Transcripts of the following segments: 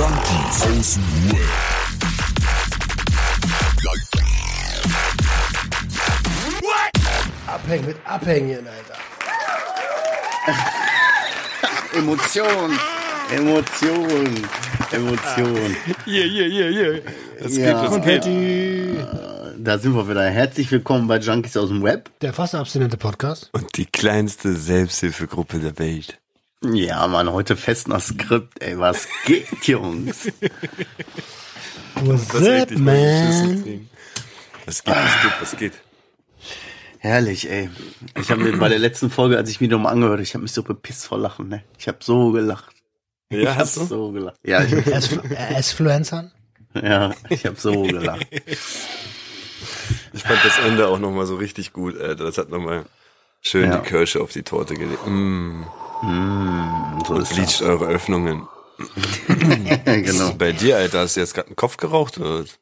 Junkies aus dem Web. Abhängen mit Abhängen, Alter. Emotion. Emotion. Emotion. Hier, hier, hier, hier. Das Ja. geht, das geht. Patty. Da sind wir wieder. Herzlich willkommen bei Junkies aus dem Web. Der fast abstinente Podcast. Und die kleinste Selbsthilfegruppe der Welt. Ja, Mann, heute fest nach Skript. Ey, was geht, Jungs? What's Das up, man? Was geht, was geht, was geht? Herrlich, ey. Ich habe mir bei der letzten Folge, als ich mich nochmal angehört, ich habe mich so bepisst vor Lachen, ne? Ich habe so gelacht. Ja, ich habe so gelacht. Ja, ich, S-Fluencern? ja, ich habe so gelacht. Ich fand das Ende auch nochmal so richtig gut, Alter. Das hat nochmal schön Ja. die Kirsche auf die Torte gelegt. Mm, So ist bleacht eure Öffnungen. genau. Bei dir, Alter, hast du jetzt gerade einen Kopf geraucht? Oder? was?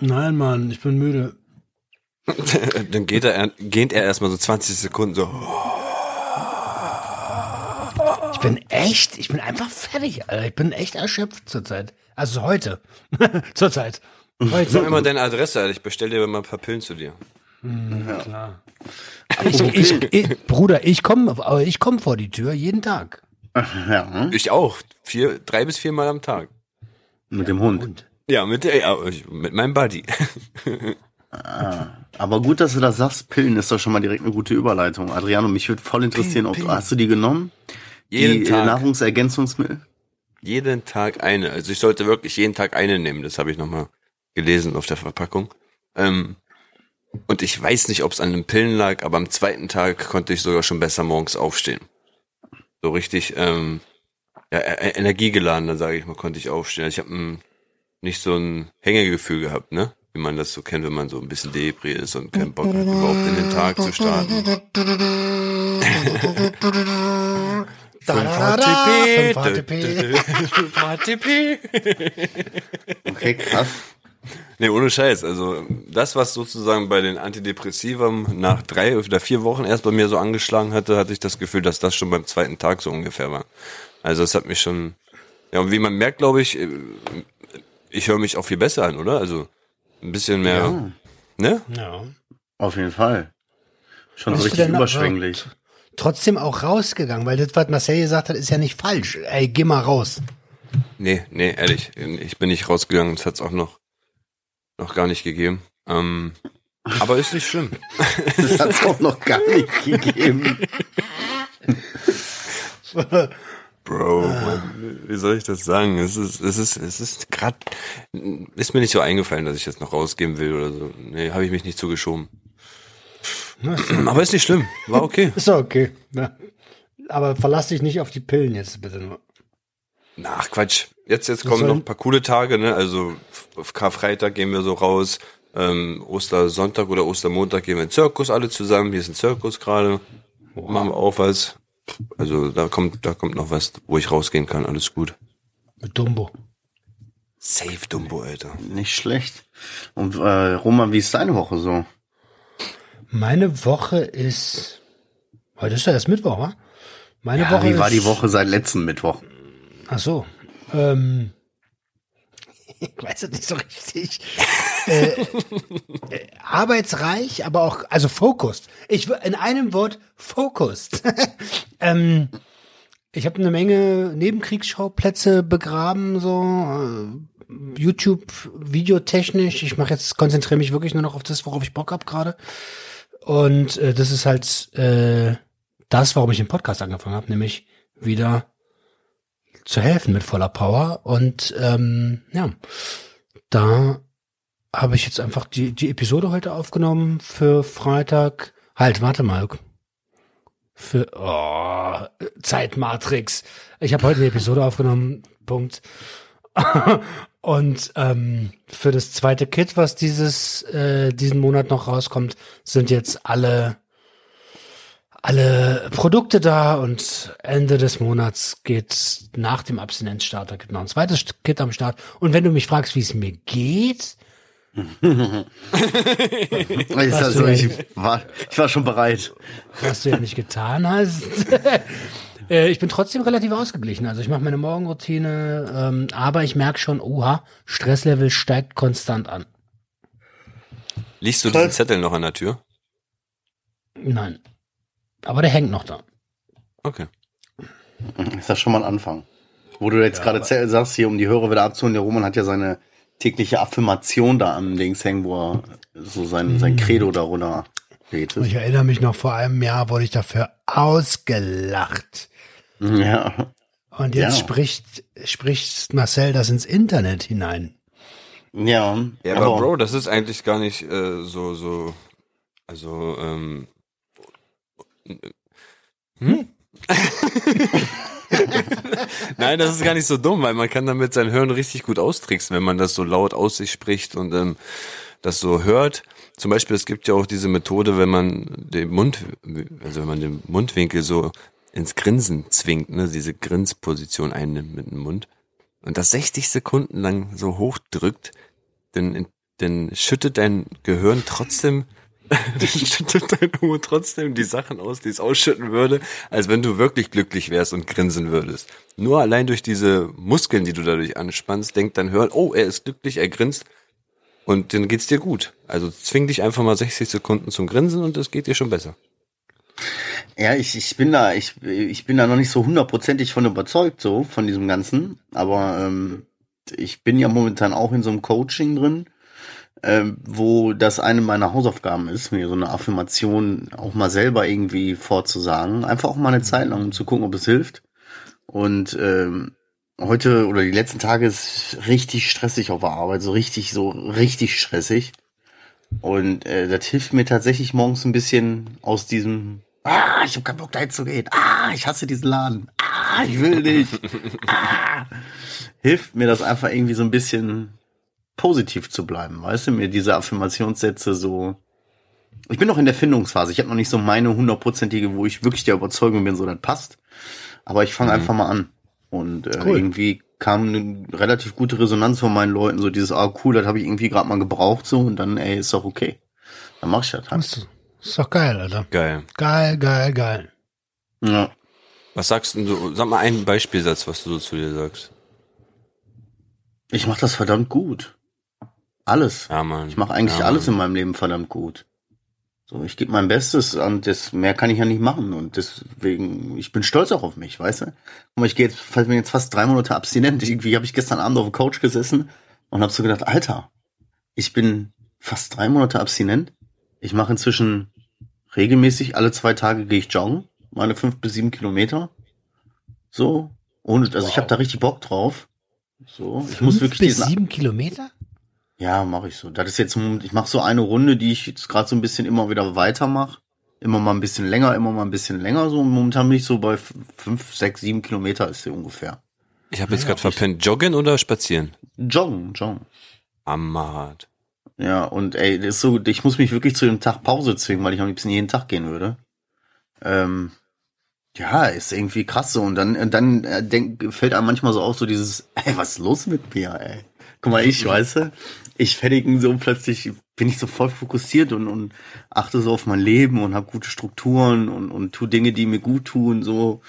Nein, Mann, ich bin müde. Dann geht er, geht er erstmal so 20 Sekunden so. Ich bin echt, ich bin einfach fertig, Alter. Ich bin echt erschöpft zurzeit. Also heute. zurzeit. Sag Heute. mir mal deine Adresse, Alter. Ich bestell dir mal ein paar Pillen zu dir. Klar. Ich, ich, ich, Bruder, ich komme, aber ich komme vor die Tür jeden Tag. Ja, hm? Ich auch. Vier, drei bis viermal am Tag. mit dem Hund. Und Ja, mit der, ja, mit meinem Buddy. Aber gut, dass du das sagst. Pillen ist doch schon mal direkt eine gute Überleitung. Adriano, mich würde voll interessieren, ob Pillen. hast du die genommen? Jeden die äh, Tag. Nahrungsergänzungsmittel? Jeden Tag eine. Also ich sollte wirklich jeden Tag eine nehmen. Das habe ich nochmal gelesen auf der Verpackung. Ähm, und ich weiß nicht, ob es an den Pillen lag, aber am zweiten Tag konnte ich sogar schon besser morgens aufstehen. So richtig ähm, ja, e- energiegeladener, sage ich mal, konnte ich aufstehen. Also ich habe nicht so ein Hängegefühl gehabt, ne? Wie man das so kennt, wenn man so ein bisschen debris ist und keinen Bock hat, überhaupt in den Tag zu starten. da, da, da, da, 5 ATP. 5 ATP. Okay, krass. Nee, ohne Scheiß. Also das, was sozusagen bei den Antidepressivern nach drei oder vier Wochen erst bei mir so angeschlagen hatte, hatte ich das Gefühl, dass das schon beim zweiten Tag so ungefähr war. Also es hat mich schon. Ja, und wie man merkt, glaube ich, äh, ich höre mich auch viel besser an, oder? Also ein bisschen mehr. Ja. Ne? Ja. Auf jeden Fall. Schon Bist richtig überschwänglich. Trotzdem auch rausgegangen, weil das, was Marcel gesagt hat, ist ja nicht falsch. Ey, geh mal raus. Nee, nee, ehrlich. Ich bin nicht rausgegangen. Das hat's auch noch, noch gar nicht gegeben. Ähm, aber ist nicht schlimm. Das hat es auch noch gar nicht gegeben. Bro, Mann, wie soll ich das sagen? Es ist, es ist, es ist gerade, ist mir nicht so eingefallen, dass ich jetzt noch rausgehen will oder so. Nee, habe ich mich nicht zugeschoben. Aber ist nicht schlimm, war okay. Ist okay. Ja. Aber verlass dich nicht auf die Pillen jetzt bitte nur. Ach Quatsch, jetzt, jetzt kommen noch ein paar coole Tage, ne? Also auf Karfreitag gehen wir so raus, ähm, Ostersonntag oder Ostermontag gehen wir in den Zirkus alle zusammen. Hier ist ein Zirkus gerade. Machen wir auch was. Also da kommt, da kommt noch was, wo ich rausgehen kann. Alles gut. Mit Dumbo. Safe Dumbo, Alter. Nicht schlecht. Und äh, Roman, wie ist deine Woche so? Meine Woche ist. Heute ist ja erst Mittwoch, wa? Meine Ja, Woche wie war die Woche seit letzten Mittwoch? Ach so. Ähm, ich weiß es nicht so richtig. äh, äh, arbeitsreich, aber auch, also focused. Ich in einem Wort focused. ähm, ich habe eine Menge Nebenkriegsschauplätze begraben, so äh, YouTube videotechnisch. Ich mache jetzt konzentriere mich wirklich nur noch auf das, worauf ich Bock hab gerade. Und äh, das ist halt äh, das, warum ich den Podcast angefangen habe, nämlich wieder zu helfen mit voller Power. Und ähm, ja, da habe ich jetzt einfach die, die Episode heute aufgenommen für Freitag. Halt, warte mal. Für oh, Zeitmatrix. Ich habe heute eine Episode aufgenommen. Punkt. Und ähm, für das zweite Kit, was dieses äh, diesen Monat noch rauskommt, sind jetzt alle alle Produkte da und Ende des Monats geht nach dem Abstinenzstarter gibt noch ein zweites Kit am Start. Und wenn du mich fragst, wie es mir geht, also, ich, war, ich war schon bereit. was du ja nicht getan hast, Äh, ich bin trotzdem relativ ausgeglichen. Also ich mache meine Morgenroutine, ähm, aber ich merke schon, oha, Stresslevel steigt konstant an. Liest du diesen Zettel noch an der Tür? Nein. Aber der hängt noch da. Okay. Ist das schon mal ein Anfang? Wo du jetzt gerade zäh- sagst, hier um die Hörer wieder abzuholen, der Roman hat ja seine tägliche Affirmation da am Dings hängen, wo er so sein, sein Credo darunter betet. Ich erinnere mich noch, vor einem Jahr wurde ich dafür ausgelacht. Ja. Und jetzt Ja. spricht, spricht Marcel das ins Internet hinein. Ja, Ja, aber, Bro, das ist eigentlich gar nicht äh, so, so, also, ähm, hm? Nein, das ist gar nicht so dumm, weil man kann damit sein Hören richtig gut austricksen, wenn man das so laut aus sich spricht und ähm, das so hört. Zum Beispiel, es gibt ja auch diese Methode, wenn man den Mund, also wenn man den Mundwinkel so ins Grinsen zwingt, ne, diese Grinsposition einnimmt mit dem Mund und das 60 Sekunden lang so hochdrückt, dann, dann schüttet dein Gehirn trotzdem, dann schüttet dein Humor trotzdem die Sachen aus, die es ausschütten würde, als wenn du wirklich glücklich wärst und grinsen würdest. Nur allein durch diese Muskeln, die du dadurch anspannst, denkt dein Hirn, oh, er ist glücklich, er grinst und dann geht's dir gut. Also zwing dich einfach mal 60 Sekunden zum Grinsen und es geht dir schon besser. Ja, ich, ich bin da, ich, ich bin da noch nicht so hundertprozentig von überzeugt, so, von diesem Ganzen. Aber ähm, ich bin ja momentan auch in so einem Coaching drin, ähm, wo das eine meiner Hausaufgaben ist, mir so eine Affirmation auch mal selber irgendwie vorzusagen. Einfach auch mal eine Zeit lang, um zu gucken, ob es hilft. Und ähm, heute oder die letzten Tage ist richtig stressig auf der Arbeit, so richtig, so richtig stressig. Und äh, das hilft mir tatsächlich morgens ein bisschen aus diesem Ah, ich hab keinen Bock dahin zu gehen. Ah, ich hasse diesen Laden. Ah, ich will nicht. Ah. Hilft mir das einfach irgendwie so ein bisschen positiv zu bleiben, weißt du, mir diese Affirmationssätze so. Ich bin noch in der Findungsphase. Ich habe noch nicht so meine hundertprozentige, wo ich wirklich der Überzeugung bin, so das passt. Aber ich fange einfach mal an. Und äh, Cool. irgendwie kam eine relativ gute Resonanz von meinen Leuten, so dieses, ah cool, das habe ich irgendwie gerade mal gebraucht, so und dann, ey, ist doch okay. Dann mach ich das halt. Ist, ist doch geil, Alter. Geil. Geil, geil, geil. Ja. Was sagst denn du? Sag mal einen Beispielsatz, was du so zu dir sagst. Ich mache das verdammt gut. Alles. Ja, Mann. Ich mache eigentlich ja, alles Mann. in meinem Leben verdammt gut. So, ich gebe mein Bestes und das mehr kann ich ja nicht machen und deswegen ich bin stolz auch auf mich, weißt du? Guck mal, ich gehe jetzt, falls mir jetzt fast drei Monate abstinent. Irgendwie habe ich gestern Abend auf der Couch gesessen und habe so gedacht, Alter, ich bin fast drei Monate abstinent. Ich mache inzwischen regelmäßig alle zwei Tage gehe ich joggen, meine fünf bis sieben Kilometer. So und also ich habe da richtig Bock drauf. So, ich muss Fünf wirklich bis diesen sieben Kilometer? Ja, mache ich so. Das ist jetzt, ich mache so eine Runde, die ich jetzt gerade so ein bisschen immer wieder weitermache. Immer mal ein bisschen länger, immer mal ein bisschen länger. So Und momentan bin ich so bei fünf, sechs, sieben Kilometer ist sie ungefähr. Ich habe jetzt gerade verpennt. Joggen oder spazieren? Joggen, joggen. Amad. Ja, und ey, das ist so, ich muss mich wirklich zu dem Tag Pause zwingen, weil ich am liebsten jeden Tag gehen würde. Ähm, ja, ist irgendwie krass so. Und dann, dann äh, denk, fällt einem manchmal so auf, so dieses, ey, was ist los mit mir, ey? Guck mal, ich, weißt du, ich fertigen so plötzlich, bin ich so voll fokussiert und, und achte so auf mein Leben und habe gute Strukturen und, und tu Dinge, die mir gut tun, so.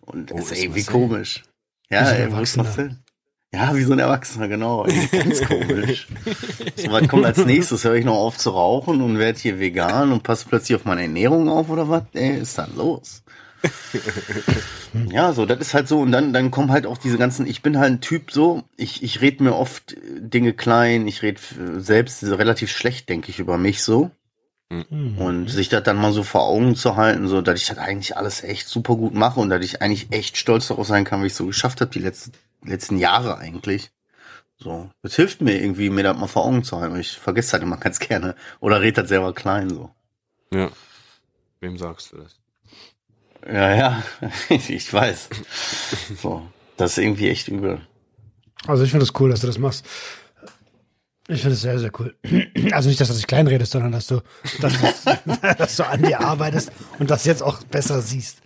Und Oh, ist irgendwie komisch. Wie Ja, ey, Erwachsener. Marcel? Ja, wie so ein Erwachsener, genau. Ey, Ganz komisch. So, was kommt als nächstes? Höre ich noch auf zu rauchen und werde hier vegan und passe plötzlich auf meine Ernährung auf oder was? Ey, ist dann los? ja, so, das ist halt so. Und dann, dann kommen halt auch diese ganzen, ich bin halt ein Typ so, ich, ich rede mir oft äh, Dinge klein, ich rede selbst relativ schlecht, denke ich, über mich so. Und sich das dann mal so vor Augen zu halten, so, dass ich das eigentlich alles echt super gut mache und dass ich eigentlich echt stolz darauf sein kann, wie ich so geschafft habe, die letzten, letzten Jahre eigentlich. So, das hilft mir irgendwie, mir das mal vor Augen zu halten. Ich vergesse das immer ganz gerne. Oder red das selber klein, so. Ja. Wem sagst du das? Ja, ja, ich weiß. So, das ist irgendwie echt übel. Also ich finde es cool, dass du das machst. Ich finde es sehr, sehr cool. Also nicht, dass du dich kleinredest, sondern dass du, dass, du- dass du an dir arbeitest und das jetzt auch besser siehst.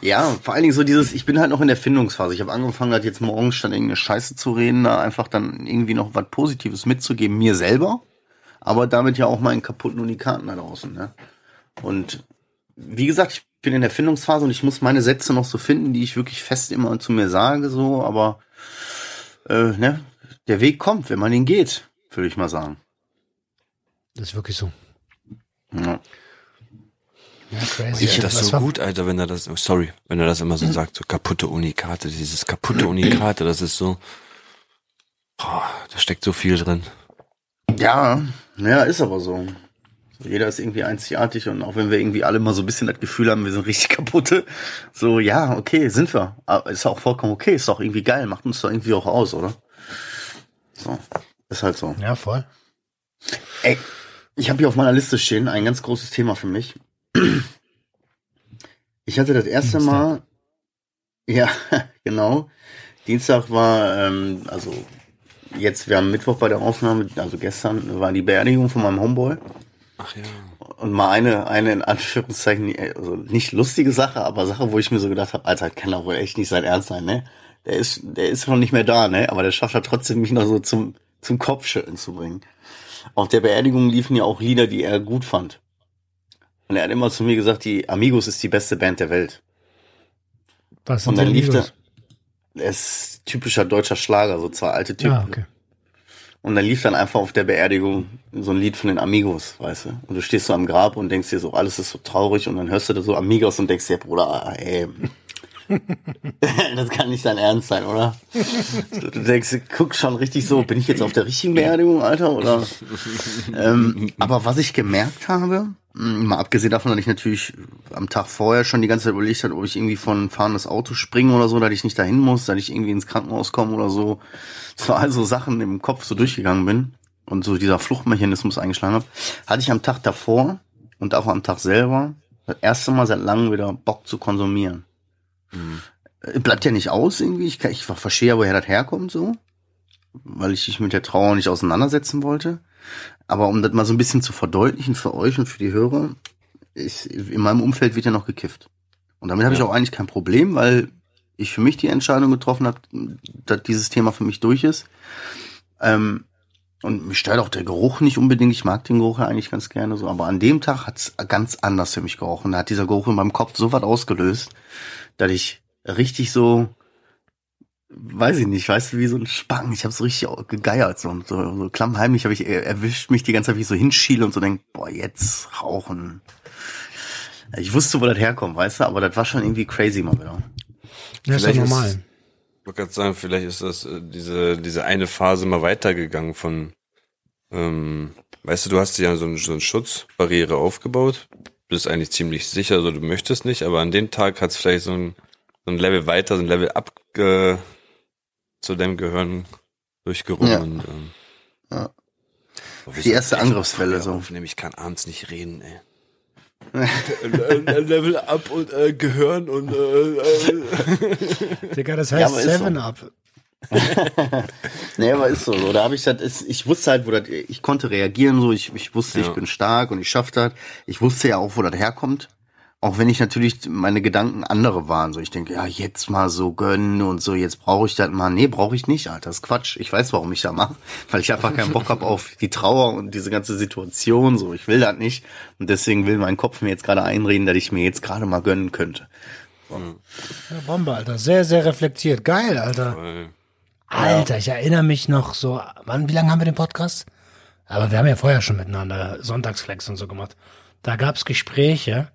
Ja, vor allen Dingen so dieses, ich bin halt noch in der Findungsphase. Ich habe angefangen, halt jetzt morgens statt irgendeine Scheiße zu reden, da einfach dann irgendwie noch was Positives mitzugeben, mir selber, aber damit ja auch meinen kaputten Unikaten da draußen, ne? Und wie gesagt, ich bin in der Findungsphase und ich muss meine Sätze noch so finden, die ich wirklich fest immer zu mir sage, so, aber äh, ne, der Weg kommt, wenn man ihn geht, würde ich mal sagen. Das ist wirklich so. Ja. Ja, crazy. Ich finde das so war- gut, Alter, wenn er das, oh, sorry, wenn er das immer so sagt, so kaputte Unikate, dieses kaputte Unikate, das ist so, boah, da steckt so viel drin. Ja, ja, ist aber so. Jeder ist irgendwie einzigartig und auch wenn wir irgendwie alle mal so ein bisschen das Gefühl haben, wir sind richtig kaputte, so, ja, okay, sind wir. Aber ist auch vollkommen okay, ist doch irgendwie geil, macht uns doch irgendwie auch aus, oder? So, ist halt so. Ja, voll. Ey, ich habe hier auf meiner Liste stehen ein ganz großes Thema für mich. Ich hatte das erste Dienstag. Mal, ja, genau. Dienstag war, ähm, also jetzt, wir haben Mittwoch bei der Aufnahme, also gestern war die Beerdigung von meinem Homeboy. Ach ja. Und mal eine, eine in Anführungszeichen, also nicht lustige Sache, aber Sache, wo ich mir so gedacht habe, Alter, kann doch wohl echt nicht sein Ernst sein, ne? Der ist, der ist noch nicht mehr da, ne? Aber der schafft halt trotzdem, mich noch so zum, zum Kopfschütteln zu bringen. Auf der Beerdigung liefen ja auch Lieder, die er gut fand. Und er hat immer zu mir gesagt, die Amigos ist die beste Band der Welt. Was Und sind dann die lief der, Amigos? er ist typischer deutscher Schlager, so zwei alte Typen. Ah, okay. Und dann lief dann einfach auf der Beerdigung so ein Lied von den Amigos, weißt du? Und du stehst so am Grab und denkst dir so, alles ist so traurig und dann hörst du da so Amigos und denkst dir, Bruder, ey, das kann nicht dein Ernst sein, oder? Du, denkst, guck schon richtig so, bin ich jetzt auf der richtigen Beerdigung, Alter, oder? ähm, aber was ich gemerkt habe, mh, mal abgesehen davon, dass ich natürlich am Tag vorher schon die ganze Zeit überlegt habe, ob ich irgendwie von fahrendes Auto springe oder so, dass ich nicht dahin muss, dass ich irgendwie ins Krankenhaus komme oder so. So also Sachen im Kopf so durchgegangen bin und so dieser Fluchtmechanismus eingeschlagen habe, hatte ich am Tag davor und auch am Tag selber das erste Mal seit langem wieder Bock zu konsumieren. Äh, Bleibt ja nicht aus irgendwie. Ich, kann, ich verstehe ja, woher das herkommt so. Weil ich mich mit der Trauer nicht auseinandersetzen wollte. Aber um das mal so ein bisschen zu verdeutlichen für euch und für die Hörer, ich, in meinem Umfeld wird ja noch gekifft. Und damit habe ich Ja. auch eigentlich kein Problem, weil ich für mich die Entscheidung getroffen habe, dass dieses Thema für mich durch ist. Ähm, und mich stört auch der Geruch nicht unbedingt. Ich mag den Geruch ja eigentlich ganz gerne so. Aber an dem Tag hat's ganz anders für mich gerochen. Da hat dieser Geruch in meinem Kopf so was ausgelöst, dass ich richtig so, weiß ich nicht, weißt du, wie so ein Spang. Ich habe so richtig gegeiert. So, so, so klammheimlich habe ich er- erwischt mich die ganze Zeit, wie ich so hinschiele und so denk, boah, jetzt rauchen. Ich wusste, wo das herkommt, weißt du, aber das war schon irgendwie crazy mal wieder. Ja, ist doch Vielleicht ist- normal. Ich wollte gerade sagen, vielleicht ist das äh, diese, diese eine Phase mal weitergegangen von, ähm, weißt du, du hast dir ja so, ein, so eine Schutzbarriere aufgebaut, bist eigentlich ziemlich sicher, so du möchtest nicht, aber an dem Tag hat es vielleicht so ein, so ein Level weiter, so ein Level ab äh, zu deinem Gehirn durchgerungen. Ja. Und, ähm, Ja. Wir Die erste Angriffswelle so. Aufnehmen. Ich kann abends nicht reden, ey. Level up und äh, Gehirn und äh, äh, Digga, das Ja, heißt aber ist so. Seven Up. Nee, aber ist so. so. Da habe ich das, ist, ich wusste halt, wo das, ich konnte reagieren, so, ich, ich wusste, ich Ja. bin stark und ich schaff das. Ich wusste ja auch, wo das herkommt. Auch wenn ich natürlich meine Gedanken andere waren. So, ich denke, ja, jetzt mal so gönnen und so, jetzt brauche ich das mal. Nee, brauche ich nicht, Alter. Das ist Quatsch. Ich weiß, warum ich das mache. Weil ich einfach keinen Bock habe auf die Trauer und diese ganze Situation. So, ich will das nicht. Und deswegen will mein Kopf mir jetzt gerade einreden, dass ich mir jetzt gerade mal gönnen könnte. Ja, Bombe, Alter. Sehr, sehr reflektiert. Geil, Alter. äh, Alter, ich erinnere mich noch so, wann, wie lange haben wir den Podcast? Aber wir haben ja vorher schon miteinander Sonntagsflex und so gemacht. Da gab's Gespräche.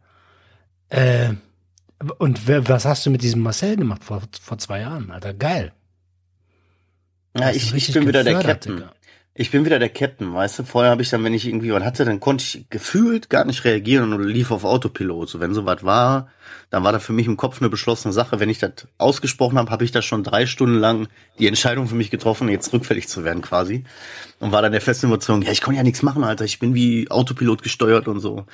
Äh, und was hast du mit diesem Marcel gemacht vor, vor zwei Jahren, Alter? Geil. Ja, ich, ich bin wieder der Captain. Digga. Ich bin wieder der Captain, weißt du? Vorher habe ich dann, wenn ich irgendwie was hatte, dann konnte ich gefühlt gar nicht reagieren und lief auf Autopilot. So, wenn sowas war, dann war das für mich im Kopf eine beschlossene Sache. Wenn ich das ausgesprochen habe, habe ich da schon drei Stunden lang die Entscheidung für mich getroffen, jetzt rückfällig zu werden quasi. Und war dann der festen Überzeugung, ja, ich konnte ja nichts machen, Alter. Ich bin wie Autopilot gesteuert und so.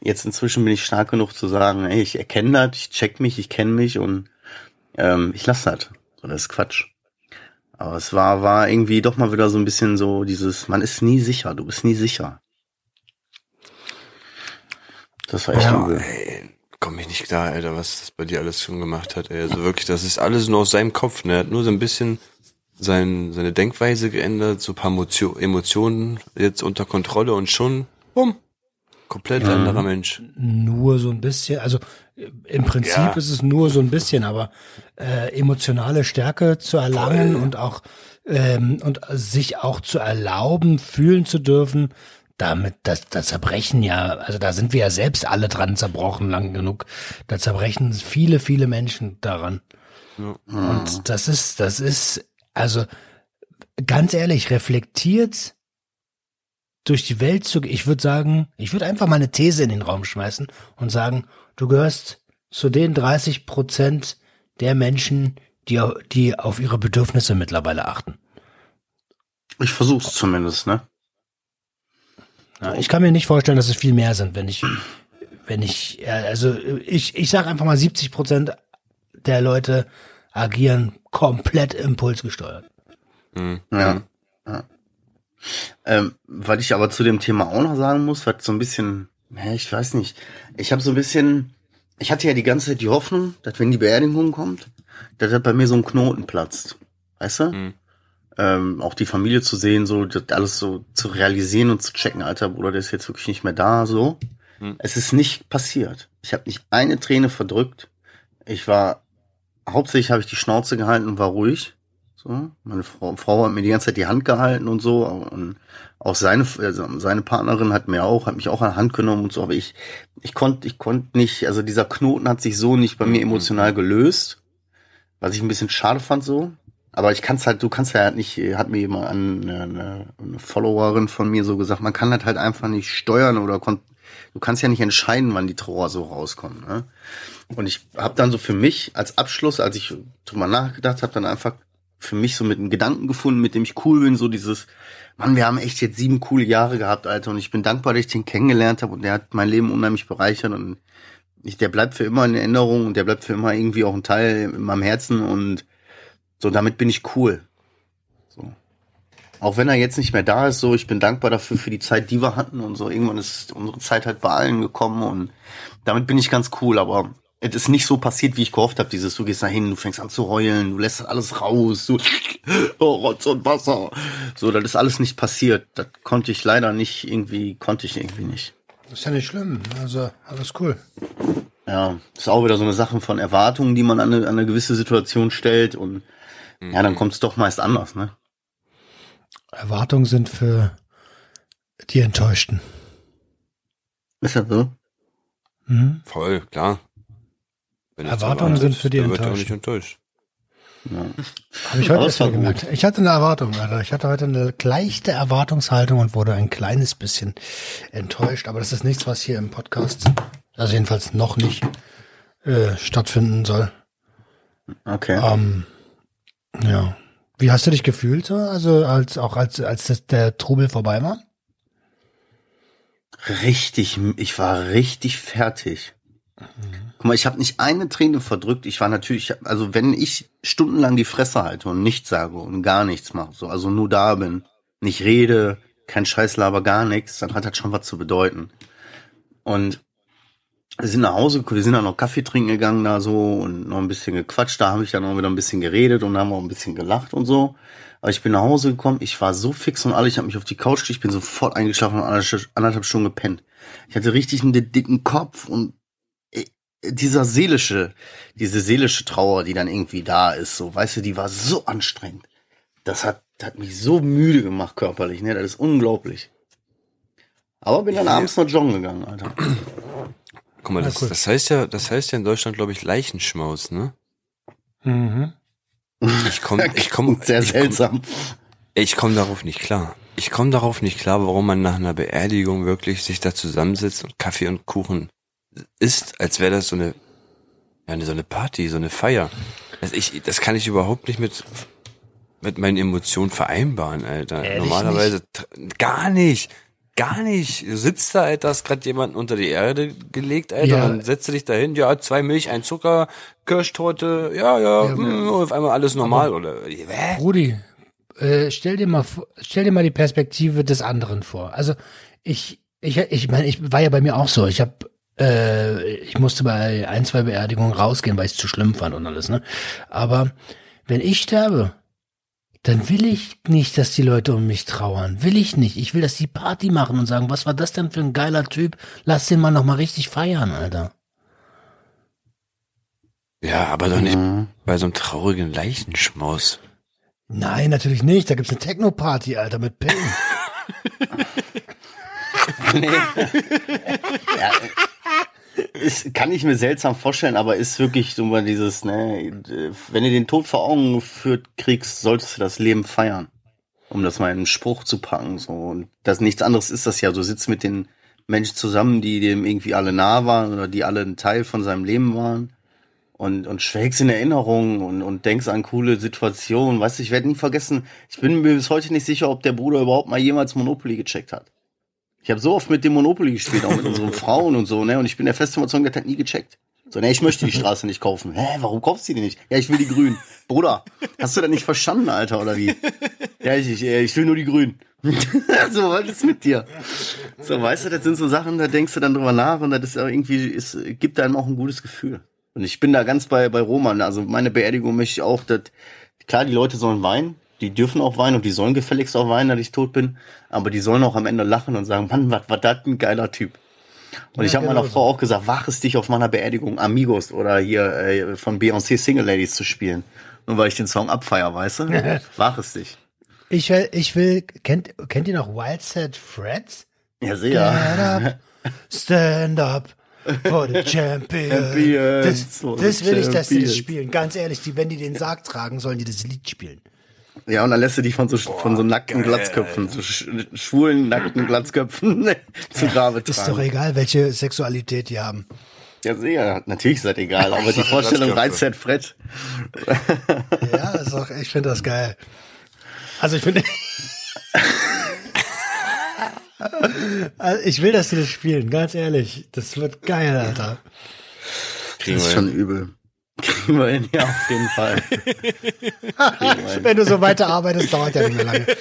Jetzt inzwischen bin ich stark genug zu sagen, ey, ich erkenne das, ich check mich, ich kenne mich und ähm, ich lasse das. So, das ist Quatsch. Aber es war, war irgendwie doch mal wieder so ein bisschen so dieses, man ist nie sicher, du bist nie sicher. Das war echt Ja, übel. ey, komm ich nicht klar, Alter, was das bei dir alles schon gemacht hat, ey. Also wirklich, das ist alles nur aus seinem Kopf, ne? Er hat nur so ein bisschen sein, seine Denkweise geändert, so ein paar Motio Emotionen jetzt unter Kontrolle und schon, bumm. Komplett anderer Mensch. nur so ein bisschen. Also äh, im Prinzip Ja. ist es nur so ein bisschen, aber äh, emotionale Stärke zu erlangen Voll. und auch ähm, und sich auch zu erlauben, fühlen zu dürfen, damit das, das Zerbrechen ja, also da sind wir ja selbst alle dran zerbrochen lang genug. Da zerbrechen viele, viele Menschen daran. Und das ist, das ist, also ganz ehrlich, reflektiert durch die Welt zu, ich würde sagen, ich würde einfach mal eine These in den Raum schmeißen und sagen, du gehörst zu den 30 Prozent der Menschen, die, die auf ihre Bedürfnisse mittlerweile achten. Ich versuch's zumindest, ne? Ja, ich kann mir nicht vorstellen, dass es viel mehr sind, wenn ich, wenn ich, also ich, ich sage einfach mal 70 Prozent der Leute agieren komplett impulsgesteuert. Ja. ja. Ähm, was ich aber zu dem Thema auch noch sagen muss, was so ein bisschen, ich weiß nicht, ich habe so ein bisschen, ich hatte ja die ganze Zeit die Hoffnung, dass wenn die Beerdigung kommt, dass das bei mir so ein Knoten platzt. Weißt du? Mhm. Ähm, auch die Familie zu sehen, so das alles so zu realisieren und zu checken, Alter Bruder, der ist jetzt wirklich nicht mehr da, so. Mhm. Es ist nicht passiert. Ich habe nicht eine Träne verdrückt. Ich war, hauptsächlich habe ich die Schnauze gehalten und war ruhig. So, meine Frau, Frau hat mir die ganze Zeit die Hand gehalten und so. Und auch seine, also seine Partnerin hat mir auch, hat mich auch an die Hand genommen und so. Aber ich, ich konnte, ich konnte nicht, also dieser Knoten hat sich so nicht bei mir emotional gelöst. Was ich ein bisschen schade fand so. Aber ich kann's halt, du kannst ja halt nicht, hat mir jemand eine, eine, eine Followerin von mir so gesagt, man kann das halt einfach nicht steuern oder kon du kannst ja nicht entscheiden, wann die Trauer so rauskommt. Ne? Und ich habe dann so für mich als Abschluss, als ich drüber nachgedacht habe, dann einfach für mich so mit einem Gedanken gefunden, mit dem ich cool bin, so dieses, Mann, wir haben echt jetzt sieben coole Jahre gehabt, Alter, und ich bin dankbar, dass ich den kennengelernt habe und der hat mein Leben unheimlich bereichert und ich, der bleibt für immer in Erinnerung und der bleibt für immer irgendwie auch ein Teil in meinem Herzen und so, damit bin ich cool. So. Auch wenn er jetzt nicht mehr da ist, so, ich bin dankbar dafür für die Zeit, die wir hatten und so. Irgendwann ist unsere Zeit halt bei allen gekommen und damit bin ich ganz cool, aber es ist nicht so passiert, wie ich gehofft habe. Dieses, du gehst da hin, du fängst an zu heulen, du lässt alles raus, du, oh, Rotz und Wasser. So, das ist alles nicht passiert. Das konnte ich leider nicht irgendwie, konnte ich irgendwie nicht. Das ist ja nicht schlimm, also alles cool. Ja, ist auch wieder so eine Sache von Erwartungen, die man an eine, an eine gewisse Situation stellt und ja, dann kommt es doch meist anders, ne? Erwartungen sind für die Enttäuschten. Ist das so? Mhm. Voll, klar. Erwartungen sind für die wird auch nicht enttäuscht. Habe ich heute erst mal gemerkt. Ich hatte eine Erwartung, Alter. Ich hatte heute eine leichte Erwartungshaltung und wurde ein kleines bisschen enttäuscht. Aber das ist nichts, was hier im Podcast, also jedenfalls noch nicht, äh, stattfinden soll. Okay. Ähm, ja. Wie hast du dich gefühlt, so? also als auch als als das, der Trubel vorbei war? Richtig, ich war richtig fertig. Guck mal, ich habe nicht eine Träne verdrückt. Ich war natürlich, also wenn ich stundenlang die Fresse halte und nichts sage und gar nichts mache, so also nur da bin, nicht rede, kein Scheißlaber, gar nichts, dann hat das schon was zu bedeuten. Und wir sind nach Hause, wir sind dann noch Kaffee trinken gegangen da so und noch ein bisschen gequatscht. Da habe ich dann auch wieder ein bisschen geredet und haben auch ein bisschen gelacht und so. Aber ich bin nach Hause gekommen, ich war so fix und alle, ich habe mich auf die Couch gelegt, ich bin sofort eingeschlafen und anderthalb Stunden gepennt. Ich hatte richtig einen dicken Kopf und dieser seelische, diese seelische Trauer, die dann irgendwie da ist, so, weißt du, die war so anstrengend. Das hat, hat mich so müde gemacht körperlich, ne, das ist unglaublich. Aber bin dann abends noch joggen gegangen, Alter. Guck mal, das, das heißt ja, das heißt ja in Deutschland, glaube ich, Leichenschmaus, ne? Mhm. Ich komme, ich komme, Sehr ich komm, seltsam. ich komme darauf nicht klar. Ich komme darauf nicht klar, warum man nach einer Beerdigung wirklich sich da zusammensetzt und Kaffee und Kuchen isst, als wäre das so eine, ja, eine- so eine Party, so eine Feier. Also ich, das kann ich überhaupt nicht mit, mit meinen Emotionen vereinbaren, Alter. Ehrlich Normalerweise tr- gar nicht. Gar nicht. Du sitzt da, Alter, hast gerade jemanden unter die Erde gelegt, Alter, Ja. dann setzt du dich dahin, ja, zwei Milch, ein Zucker, Kirschtorte, ja, ja, mm, auf einmal alles normal, oder? Hä? Rudi, äh, stell dir mal stell dir mal die Perspektive des anderen vor. Also ich ich ich meine, ich war ja bei mir auch so. Ich habe äh, ich musste bei ein zwei Beerdigungen rausgehen, weil ich es zu schlimm fand und alles. Ne, aber wenn ich sterbe, dann will ich nicht, dass die Leute um mich trauern. Will ich nicht. Ich will, dass die Party machen und sagen, was war das denn für ein geiler Typ? Lass den mal noch mal richtig feiern, Alter. Ja, aber doch nicht bei so einem traurigen Leichenschmaus. Nein, natürlich nicht. Da gibt's eine Techno-Party, Alter, mit Pillen. Ist, kann ich mir seltsam vorstellen, aber ist wirklich so mal dieses, ne, wenn du den Tod vor Augen geführt kriegst, solltest du das Leben feiern. Um das mal in einen Spruch zu packen, so. Und das nichts anderes ist das ja. Du sitzt mit den Menschen zusammen, die dem irgendwie alle nah waren oder die alle ein Teil von seinem Leben waren. Und, und schwelgst in Erinnerungen und, und denkst an coole Situationen. Weißt du, ich werde nie vergessen, ich bin mir bis heute nicht sicher, ob der Bruder überhaupt mal jemals Monopoly gecheckt hat. Ich habe so oft mit dem Monopoly gespielt, auch mit unseren Frauen und so, ne? Und ich bin der festen Überzeugung, der hat nie gecheckt. So, ne, ich möchte die Straße nicht kaufen. Hä, warum kaufst du die nicht? Ja, ich will die grün. Bruder, hast du das nicht verstanden, Alter, oder wie? Ja, ich, ich, ich will nur die grün. so, was ist mit dir? So, weißt du, das sind so Sachen, da denkst du dann drüber nach und das ist auch irgendwie, ist, gibt einem auch ein gutes Gefühl. Und ich bin da ganz bei, bei Roman. Also meine Beerdigung möchte ich auch, dass, klar, die Leute sollen weinen. Die dürfen auch weinen und die sollen gefälligst auch weinen, dass ich tot bin. Aber die sollen auch am Ende lachen und sagen, Mann, was war das ein geiler Typ. Und ich habe meiner genau Frau auch gesagt, wach es dich auf meiner Beerdigung, Amigos oder hier äh, von Beyoncé Single Ladies zu spielen. Nur weil ich den Song abfeier, weißt du? wach es dich. Ich will, ich will, kennt, kennt ihr noch Wild Set Freds? Ja, sehr. Get up, stand up for the champion. Champions Das, das will ich, dass die das champions. spielen. Ganz ehrlich, die, wenn die den Sarg tragen, sollen die das Lied spielen. Ja, und dann lässt du dich von so, von so nackten Glatzköpfen, so sch schwulen nackten Glatzköpfen zu Grabe Ist doch tragen. egal, welche Sexualität die haben. Ja, sehr. Natürlich ist das egal, aber die Vorstellung reizt halt Fred. Ja, ist doch, ich finde das geil. Also ich finde. Also ich will, dass die das spielen, ganz ehrlich. Das wird geil, Alter. Kriegen Das ist schon übel. Kriegen wir hin, ja, auf jeden Fall. Wenn du so weiter arbeitest, dauert ja nicht mehr lange.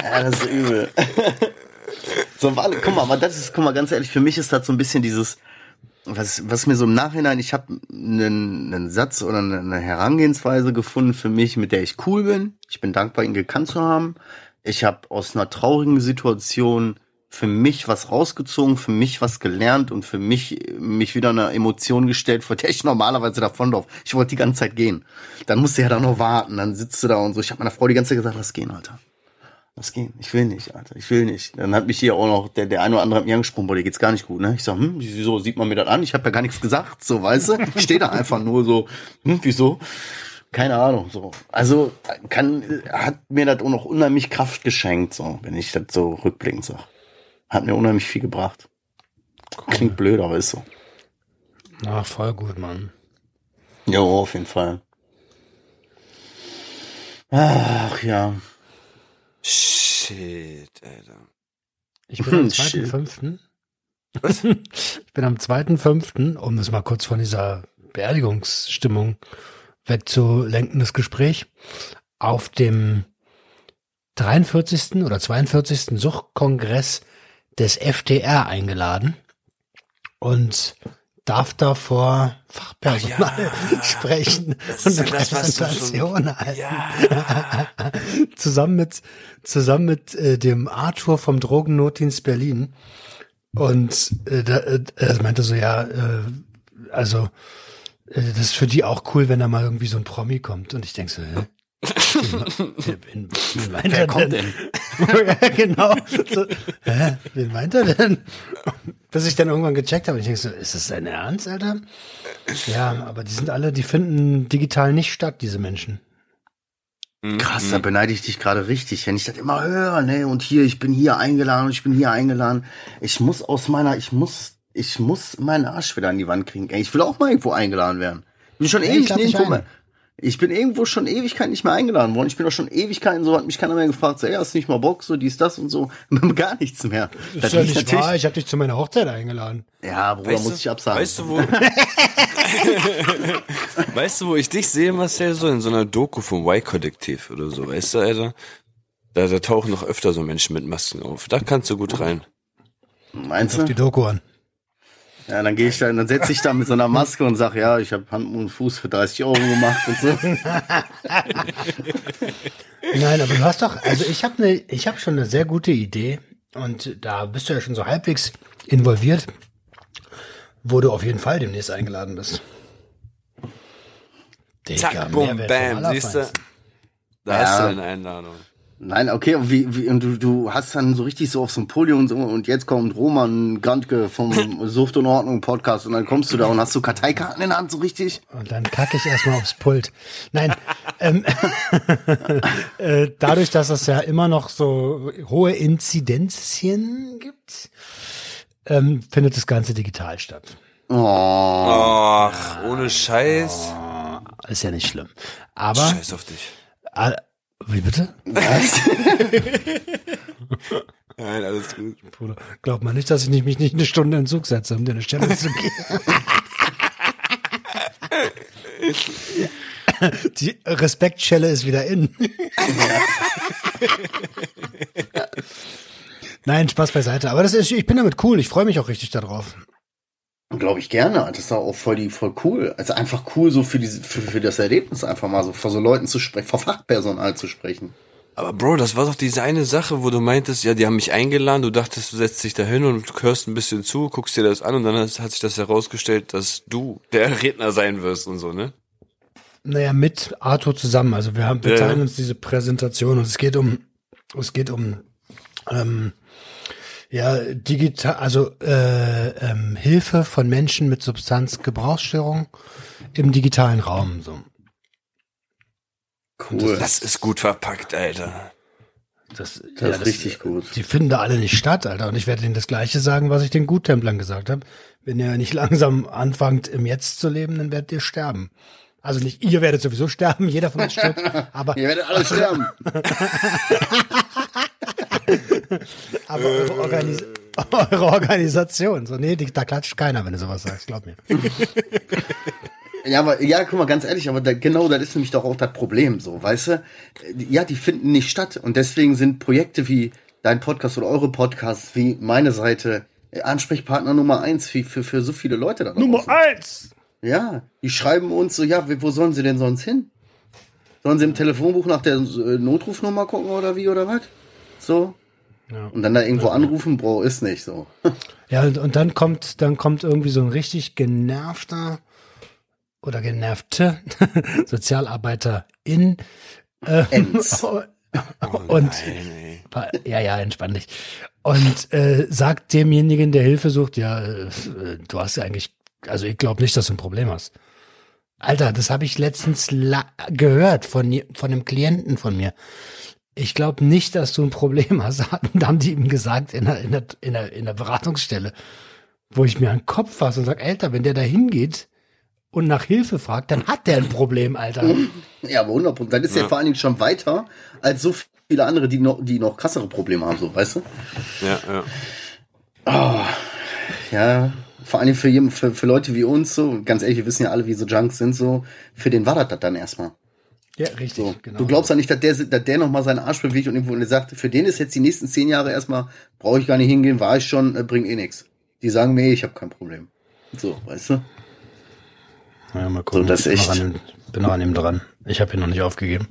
Ja, das ist übel. So, warte, guck mal, aber das ist, guck mal, ganz ehrlich, für mich ist das so ein bisschen dieses, was, was mir so im Nachhinein, ich habe einen, einen Satz oder eine Herangehensweise gefunden für mich, mit der ich cool bin. Ich bin dankbar, ihn gekannt zu haben. Ich habe aus einer traurigen Situation für mich was rausgezogen, für mich was gelernt und für mich mich wieder eine Emotion gestellt, vor der ich normalerweise davonlaufe. Ich wollte die ganze Zeit gehen. Dann musste ja da noch warten, dann sitzt du da und so. Ich habe meiner Frau die ganze Zeit gesagt, lass gehen, Alter. Lass gehen. Ich will nicht, Alter. Ich will nicht. Dann hat mich hier auch noch, der, der eine oder andere hat mir angesprochen, boah, dir geht's gar nicht gut, ne? Ich sag, hm, wieso sieht man mir das an? Ich habe ja gar nichts gesagt, so, weißt du? Ich stehe da einfach nur so, hm, wieso? Keine Ahnung, so. Also, kann, hat mir das auch noch unheimlich Kraft geschenkt, so, wenn ich das so rückblickend sag. Hat mir unheimlich viel gebracht. Klingt blöd, aber ist so. Ach, voll gut, Mann. Jo, auf jeden Fall. Ach, ja. Shit, Alter. Ich bin am Hm, shit. 2.5. ich bin am 2.5., um das mal kurz von dieser Beerdigungsstimmung wegzulenken, das Gespräch, auf dem 43. oder 42. Suchtkongress des FDR eingeladen und darf da vor Fachpersonal sprechen und eine das, du schon- Präsentation halten. zusammen mit, zusammen mit äh, dem Arthur vom Drogennotdienst Berlin. Und äh, da, äh, er meinte so, ja, äh, also äh, das ist für die auch cool, wenn da mal irgendwie so ein Promi kommt. Und ich denk so, hä? Wer er kommt denn? Ja, genau. So, hä? Wen meint er denn? Bis ich dann irgendwann gecheckt habe, ich denke so, ist das dein Ernst, Alter? Ja, aber die sind alle, die finden digital nicht statt, diese Menschen. Krass, da beneide ich dich gerade richtig, wenn ich das immer höre, ne? Und hier, ich bin hier eingeladen und ich bin hier eingeladen. Ich muss aus meiner, ich muss, ich muss meinen Arsch wieder an die Wand kriegen. Ey, ich will auch mal irgendwo eingeladen werden. Ich bin schon ewig nirgendwo mehr. Ich bin irgendwo schon Ewigkeit nicht mehr eingeladen worden. Ich bin doch schon Ewigkeiten so, hat mich keiner mehr gefragt, so, ey, hast du nicht mal Bock, so dies, das und so. Gar nichts mehr. Das ist ja nicht wahr, ich habe dich zu meiner Hochzeit eingeladen. Ja, Bruder, Weißt muss du, ich absagen. Weißt du, wo, weißt du, wo ich dich sehe, Marcel, so in so einer Doku vom Y-Kollektiv oder so, weißt du, Alter? Da, da tauchen noch öfter so Menschen mit Masken auf. Da kannst du gut rein. Meinst Auf die du? Doku an. Ja, dann gehe ich da, dann setze ich da mit so einer Maske und sag, ja, ich habe Hand und Fuß für 30 Euro gemacht und so. Nein, aber du hast doch, also ich habe ne, ich habe schon eine sehr gute Idee und da bist du ja schon so halbwegs involviert, wo du auf jeden Fall demnächst eingeladen bist. Digga, Zack, vom bam, siehst du? Da Ja. hast du deine Einladung. Nein, okay, und wie, wie und du, du hast dann so richtig so auf so ein Podium und so, und jetzt kommt Roman Grantke vom Sucht und Ordnung Podcast und dann kommst du da und hast so Karteikarten in der Hand, so richtig. Und dann kacke ich erstmal aufs Pult. Nein, ähm, äh, dadurch, dass es ja immer noch so hohe Inzidenzien gibt, ähm, findet das Ganze digital statt. Oh, Ach, ohne Scheiß. Ist ja nicht schlimm. Aber, Scheiß auf dich. Wie bitte? was? Nein, alles gut. Bruder, glaub mal nicht, dass ich mich nicht eine Stunde in den Zug setze, um dir eine Stelle zu geben. Die Respektschelle ist wieder in. Nein, Spaß beiseite. Aber das ist, ich bin damit cool. Ich freue mich auch richtig darauf. Glaube ich gerne. Das ist auch voll die, voll cool. Also einfach cool, so für diese, für, für das Erlebnis einfach mal so vor so Leuten zu sprechen, vor Fachpersonal zu sprechen. Aber Bro, das war doch diese eine Sache, wo du meintest, ja, die haben mich eingeladen, du dachtest, du setzt dich da hin und hörst ein bisschen zu, guckst dir das an und dann hat sich das herausgestellt, dass du der Redner sein wirst und so, ne? Naja, mit Arthur zusammen. Also wir haben, wir Ja. teilen uns diese Präsentation und es geht um, es geht um, ähm, ja, digital, also äh, ähm, Hilfe von Menschen mit Substanzgebrauchsstörung im digitalen Raum. So. Cool. Das ist gut verpackt, Alter. Das, Das ist richtig gut. Die finden da alle nicht statt, Alter. Und ich werde denen das Gleiche sagen, was ich den Guttemplern gesagt habe. Wenn ihr nicht langsam anfangt, im Jetzt zu leben, dann werdet ihr sterben. Also nicht ihr werdet sowieso sterben, jeder von uns stirbt, aber, Ihr werdet alle sterben. aber eure, Organis eure Organisation. So, nee, die, da klatscht keiner, wenn du sowas sagst, glaub mir. Ja, aber ja, guck mal, ganz ehrlich, aber da, genau das ist nämlich doch auch das Problem, so, weißt du? Ja, die finden nicht statt und deswegen sind Projekte wie dein Podcast oder eure Podcasts, wie meine Seite, äh, Ansprechpartner Nummer eins für, für, für so viele Leute da draußen. eins! Ja, die schreiben uns so, ja, wo sollen sie denn sonst hin? Sollen sie im Telefonbuch nach der äh, Notrufnummer gucken oder wie oder was? So. Ja. Und dann da irgendwo anrufen, Bro, ist nicht so. Ja, und, und dann kommt, dann kommt irgendwie so ein richtig genervter oder genervte Sozialarbeiter in äh, Ends. und Nein, ja, ja, entspann dich. Und äh, sagt demjenigen, der Hilfe sucht, ja, äh, du hast ja eigentlich, also ich glaube nicht, dass du ein Problem hast. Alter, das habe ich letztens la gehört von, von einem Klienten von mir. Ich glaube nicht, dass du ein Problem hast, da haben die ihm gesagt in der, in der, in der, in der Beratungsstelle, wo ich mir an den Kopf fasse und sage, Alter, wenn der da hingeht und nach Hilfe fragt, dann hat der ein Problem, Alter. Ja, aber 100 Prozent. Dann ist ja. vor allen Dingen schon weiter als so viele andere, die noch, die noch krassere Probleme haben, so, weißt du? Ja, ja. Ja, vor allen Dingen für, für, für Leute wie uns, so, ganz ehrlich, wir wissen ja alle, wie so Junks sind, so, für den war das dann erstmal. Ja, richtig, So. genau. Du glaubst ja nicht, dass der, dass der nochmal seinen Arsch bewegt und irgendwo sagt, für den ist jetzt die nächsten zehn Jahre erstmal, brauche ich gar nicht hingehen, war ich schon, äh, bringt eh nix. Die sagen mir, ich habe kein Problem. So, weißt du? Ja, mal gucken. So, das ich bin echt. noch an dem, bin noch an ihm dran. Ich habe ihn noch nicht aufgegeben.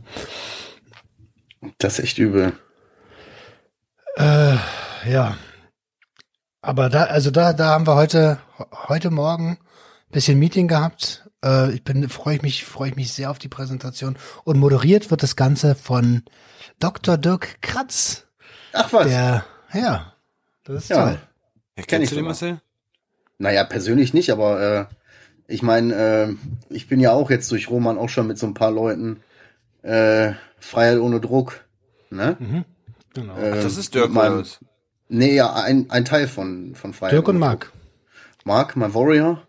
Das ist echt übel. Ja. Aber da, also da, da haben wir heute, heute Morgen ein bisschen Meeting gehabt. Äh, ich bin, freue ich mich, freue ich mich sehr auf die Präsentation. Und moderiert wird das Ganze von Dr. Dirk Kratz. Ach was. Der, ja, das ist Ja. toll. Ja, Kenn ich kennst du den. Marcel? Naja, persönlich nicht, aber äh, ich meine, äh, ich bin ja auch jetzt durch Roman auch schon mit so ein paar Leuten äh, Freiheit ohne Druck. Ne? Genau. Äh, Das ist Dirk was? Nee, ja, ein, ein Teil von, von Freiheit. Dirk und. Druck. Marc, mein Warrior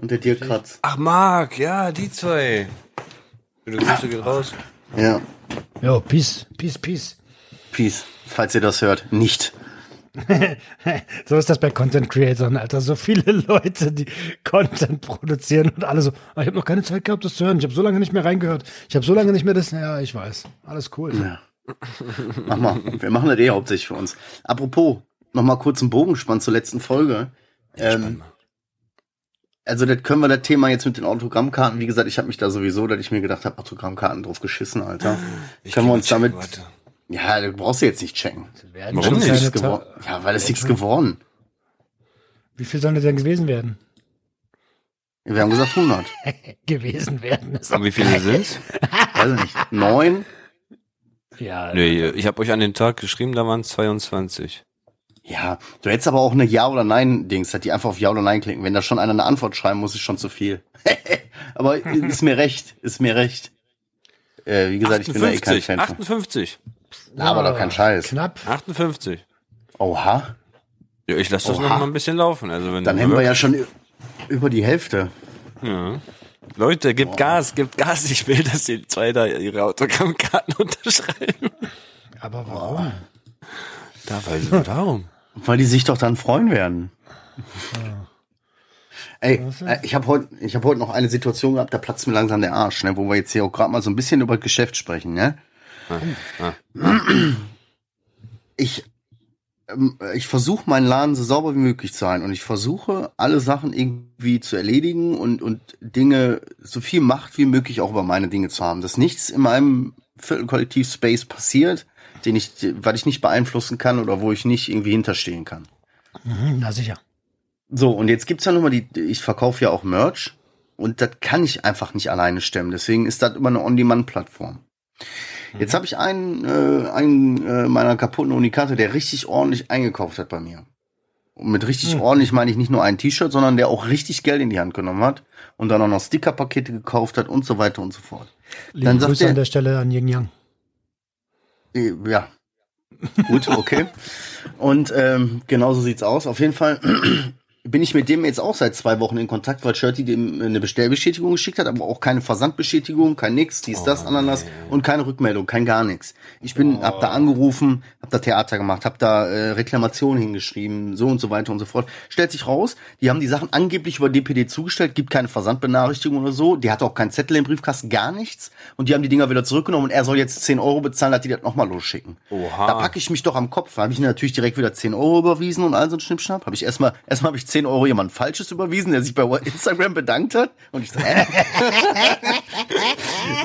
und der Dirk Kratz. Ach, Marc, ja, die zwei. Schöne Grüße geht raus. Ja, Jo, peace, peace, peace. Peace, falls ihr das hört. Nicht. So ist das bei Content Creators, Alter. So viele Leute, die Content produzieren und alle so, ah, ich habe noch keine Zeit gehabt, das zu hören. Ich habe so lange nicht mehr reingehört. Ich habe so lange nicht mehr das. Ja, ich weiß. Alles cool. Ja. Mach mal. Wir machen das eh hauptsächlich für uns. Apropos, noch mal kurz einen Bogen spannen zur letzten Folge. Ähm, also das können wir das Thema jetzt mit den Autogrammkarten, wie gesagt, ich habe mich da sowieso, dass ich mir gedacht habe, Autogrammkarten drauf geschissen, Alter. Ich können wir uns damit, warte. ja, du brauchst du jetzt nicht checken. Warum nicht? geworden. Ja, weil es nichts geworden. Wie viel sollen das denn gewesen werden? Wir haben gesagt 100. gewesen werden. Ist Und wie viele sind's? Weiß ich nicht. Neun? ja, Nee, ich habe euch an den Tag geschrieben, da waren 22. Ja, du hättest aber auch eine Ja- oder Nein-Dings, dass die einfach auf Ja oder Nein klicken. Wenn da schon einer eine Antwort schreiben muss, ist schon zu viel. aber ist mir recht, ist mir recht. Äh, wie gesagt, ich bin da eh kein 58, Fan von. 58, Aber doch kein Scheiß. Knapp. 58. Oha, Ja, ich lasse das Oha. noch mal ein bisschen laufen. Also wenn dann du hätten wir ja schon ü- über die Hälfte. Ja. Leute, gebt Gas, gebt Gas. Ich will, dass die zwei da ihre Autogrammkarten unterschreiben. Aber warum? Da, weil, warum? Weil die sich doch dann freuen werden. Ey, äh, ich habe heute, ich habe heute noch eine Situation gehabt, da platzt mir langsam der Arsch, ne, wo wir jetzt hier auch gerade mal so ein bisschen über Geschäft sprechen, ne? Ah. Ich, ähm, ich versuche meinen Laden so sauber wie möglich zu halten und ich versuche alle Sachen irgendwie zu erledigen und und Dinge so viel Macht wie möglich auch über meine Dinge zu haben, dass nichts in meinem Viertelkollektiv-Space passiert, den ich, weil ich nicht beeinflussen kann oder wo ich nicht irgendwie hinterstehen kann. Mhm, na sicher. So, und jetzt gibt's ja nochmal die, ich verkaufe ja auch Merch und das kann ich einfach nicht alleine stemmen. Deswegen ist das immer eine On-Demand-Plattform. Jetzt habe ich einen, äh, einen äh, meiner kaputten Unikate, der richtig ordentlich eingekauft hat bei mir. Und mit richtig ordentlich meine ich nicht nur ein T-Shirt, sondern der auch richtig Geld in die Hand genommen hat und dann auch noch Stickerpakete gekauft hat und so weiter und so fort. Liebe Dann sagt Grüße er- an der Stelle an Yin Yang. Äh, Ja. Gut, okay. Und ähm, genauso sieht's aus. Auf jeden Fall bin ich mit dem jetzt auch seit zwei Wochen in Kontakt, weil Shirty dem eine Bestellbestätigung geschickt hat, aber auch keine Versandbestätigung, kein nix, dies, das, Ananas und keine Rückmeldung, kein gar nichts. Ich bin, hab da angerufen, hab da Theater gemacht, hab da äh, Reklamationen hingeschrieben, so und so weiter und so fort. Stellt sich raus, die haben die Sachen angeblich über DPD zugestellt, gibt keine Versandbenachrichtigung oder so, die hat auch keinen Zettel im Briefkasten, gar nichts und die haben die Dinger wieder zurückgenommen und er soll jetzt 10 Euro bezahlen, dass die das nochmal losschicken. Oha. Da packe ich mich doch am Kopf. Habe ich natürlich direkt wieder 10 Euro überwiesen und all so ein Schnippschnapp. Habe ich erstmal, erstmal habe ich 10 Euro jemand Falsches überwiesen, der sich bei Instagram bedankt hat. Und ich so, hä?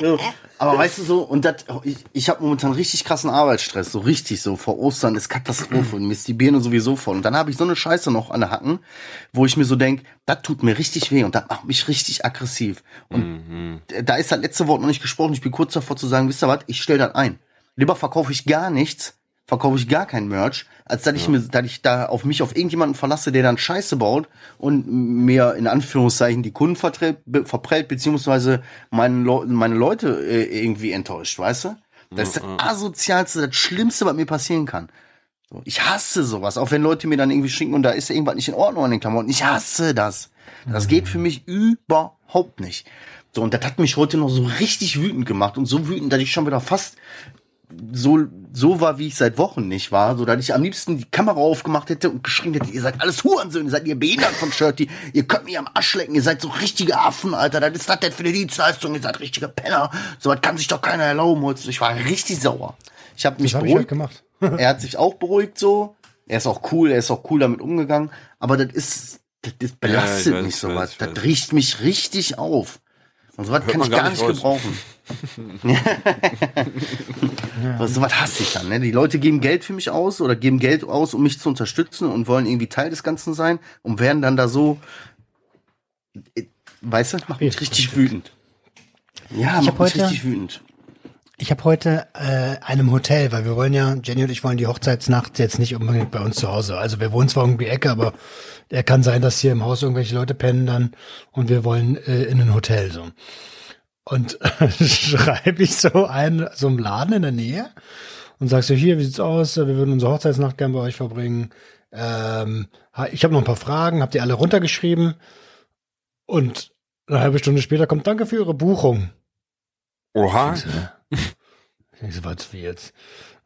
so, aber weißt du so, und das, ich, ich habe momentan richtig krassen Arbeitsstress, so richtig so. Vor Ostern ist Katastrophe und mir ist die Birne sowieso voll. Und dann habe ich so eine Scheiße noch an der Hacken, wo ich mir so denk, das tut mir richtig weh und das macht mich richtig aggressiv. Und da ist halt letzte Wort noch nicht gesprochen. Ich bin kurz davor zu sagen, wisst ihr was, ich stell das ein. Lieber verkaufe ich gar nichts, verkaufe ich gar kein Merch, als dass ich mir, dass ich da auf mich auf irgendjemanden verlasse, der dann Scheiße baut und mir in Anführungszeichen die Kunden verprellt, beziehungsweise meine, Leu meine Leute äh, irgendwie enttäuscht, weißt du? Das ist das asozialste, das Schlimmste, was mir passieren kann. Ich hasse sowas, auch wenn Leute mir dann irgendwie schicken und da ist irgendwas nicht in Ordnung an den Klamotten. Ich hasse das. Das geht für mich überhaupt nicht. So, und das hat mich heute noch so richtig wütend gemacht und so wütend, dass ich schon wieder fast so, so war, wie ich seit Wochen nicht war, so dass ich am liebsten die Kamera aufgemacht hätte und geschrien hätte, ihr seid alles Hurensöhne, seid ihr behindert von Shirty, ihr könnt mich am Arsch lecken, ihr seid so richtige Affen, Alter, das ist das denn für eine Dienstleistung, ihr seid richtige Penner, so was kann sich doch keiner erlauben, heute. ich war richtig sauer. Ich habe mich Das habe ich halt beruhigt, gemacht. er hat sich auch beruhigt so, er ist auch cool, er ist auch cool damit umgegangen, aber das ist, das, das belastet ich weiß, mich weiß, ich das riecht mich richtig auf. Und sowas kann man ich gar gar nicht nicht raus. gebrauchen. Was, sowas hasse ich dann. Ne? Die Leute geben Geld für mich aus oder geben Geld aus, um mich zu unterstützen und wollen irgendwie Teil des Ganzen sein und werden dann da so, äh, weißt du, macht mich Richtig. wütend. Ja, Ich macht mich heute- richtig wütend. Ich habe heute äh, einem Hotel, weil wir wollen ja, Jenny und ich wollen die Hochzeitsnacht jetzt nicht unbedingt bei uns zu Hause. Also wir wohnen zwar irgendwie Ecke, aber er kann sein, dass hier im Haus irgendwelche Leute pennen dann und wir wollen äh, in ein Hotel so. Und schreibe ich so ein, so einem Laden in der Nähe und sagst so, hier, wie sieht's aus? Wir würden unsere Hochzeitsnacht gern bei euch verbringen. Ähm, ich habe noch ein paar Fragen, habt ihr alle runtergeschrieben? Und eine halbe Stunde später kommt Danke für Ihre Buchung. Oha. Ich so, was wie jetzt?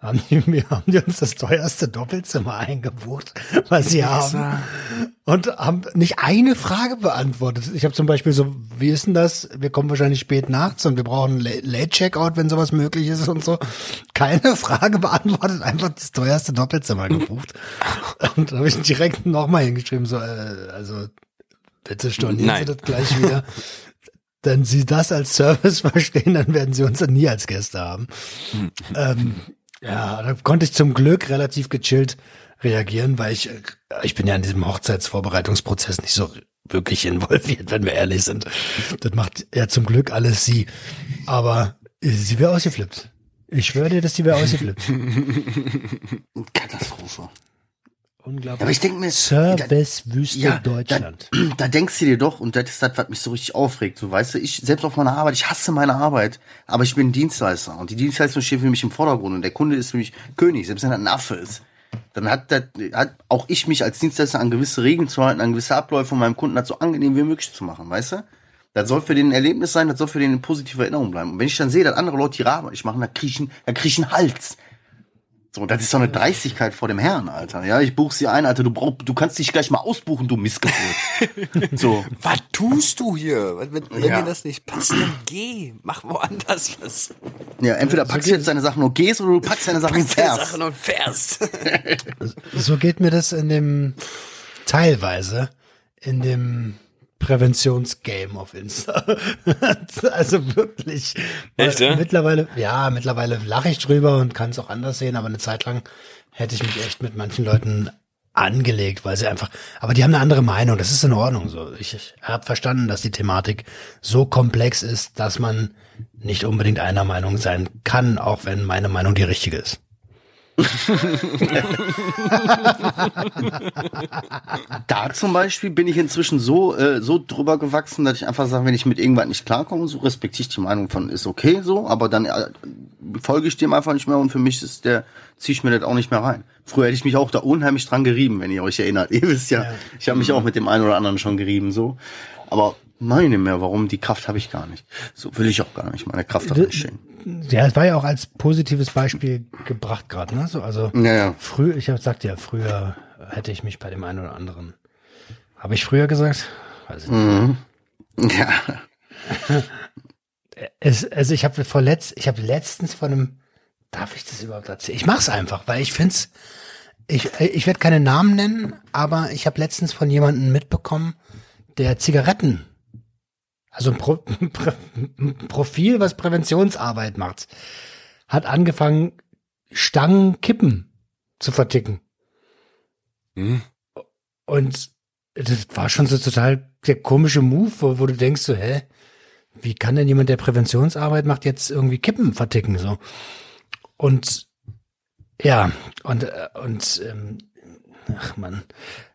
Haben die, mir, haben die uns das teuerste Doppelzimmer eingebucht, was sie haben? Und haben nicht eine Frage beantwortet. Ich habe zum Beispiel so, wie ist denn das? Wir kommen wahrscheinlich spät nachts und wir brauchen La- Late-Checkout, wenn sowas möglich ist und so. Keine Frage beantwortet, einfach das teuerste Doppelzimmer gebucht. Und da habe ich direkt nochmal hingeschrieben, so, äh, also bitte stornieren Nein. Sie das gleich wieder. Wenn Sie das als Service verstehen, dann werden Sie uns dann nie als Gäste haben. ähm, ja, da konnte ich zum Glück relativ gechillt reagieren, weil ich, äh, ich bin ja in diesem Hochzeitsvorbereitungsprozess nicht so wirklich involviert, wenn wir ehrlich sind. Das macht ja zum Glück alles sie. Aber äh, sie wäre ausgeflippt. Ich schwöre dir, dass sie wäre ausgeflippt. Katastrophe. Unglaublich. Aber ich denke mir, Servicewüste Ja, Deutschland. Da, da denkst du dir doch, und das ist das, was mich so richtig aufregt. So, weißt du, ich, selbst auf meiner Arbeit, ich hasse meine Arbeit, aber ich bin Dienstleister. Und die Dienstleistung steht für mich im Vordergrund. Und der Kunde ist für mich König, selbst wenn er ein Affe ist. Dann hat, das, hat auch ich mich als Dienstleister an gewisse Regeln zu halten, an gewisse Abläufe von meinem Kunden das so angenehm wie möglich zu machen, weißt du? Das soll für den ein Erlebnis sein, das soll für den eine positive Erinnerung bleiben. Und wenn ich dann sehe, dass andere Leute dann krieg ich, einen- dann krieg ich einen Hals. So, das ist doch eine Dreistigkeit vor dem Herrn, Alter. Ja, ich buch sie ein, Alter. Du brauch, du kannst dich gleich mal ausbuchen, du Missgeburt. so. Was tust du hier? Wenn, wenn, Ja. dir das nicht passt, dann geh. Mach woanders was. Ja, entweder packst du jetzt deine Sachen und gehst oder du packst deine Sachen und Packst deine fährst. Sachen und fährst. So geht mir das in dem teilweise in dem Präventionsgame auf Insta. also wirklich. Echt, ja? Mittlerweile, ja, mittlerweile lache ich drüber und kann es auch anders sehen, aber eine Zeit lang hätte ich mich echt mit manchen Leuten angelegt, weil sie einfach, aber die haben eine andere Meinung, das ist in Ordnung so. Ich, ich habe verstanden, dass die Thematik so komplex ist, dass man nicht unbedingt einer Meinung sein kann, auch wenn meine Meinung die richtige ist. Da zum Beispiel bin ich inzwischen so, äh, so drüber gewachsen, dass ich einfach sage, wenn ich mit irgendwas nicht klarkomme, so respektiere ich die Meinung von, ist okay so, aber dann äh, folge ich dem einfach nicht mehr und für mich ist der, ziehe ich mir das auch nicht mehr rein. Früher hätte ich mich auch da unheimlich dran gerieben, wenn ihr euch erinnert. Ihr wisst ja, ich habe mich auch mit dem einen oder anderen schon gerieben, so. Aber meine mehr, warum, die Kraft habe ich gar nicht. So will ich auch gar nicht. Meine Kraft hat D- nicht stehen. Ja, es war ja auch als positives Beispiel gebracht gerade, ne? So, also Ja, ja. früher, ich hab, sagte ja, früher hätte ich mich bei dem einen oder anderen. Habe ich früher gesagt? Weiß ich nicht. Ja. Es, also ich habe vorletzt, ich habe letztens von einem, darf ich das überhaupt erzählen? Ich mach's einfach, weil ich find's, ich, ich werde keine Namen nennen, aber ich habe letztens von jemandem mitbekommen, der Zigaretten, also ein, Pro, ein Profil, was Präventionsarbeit macht, hat angefangen, Stangen Kippen zu verticken. Hm? Und das war schon so total der komische Move, wo, wo du denkst so, hä, wie kann denn jemand, der Präventionsarbeit macht, jetzt irgendwie Kippen verticken so? Und ja, und äh, und ähm, ach man,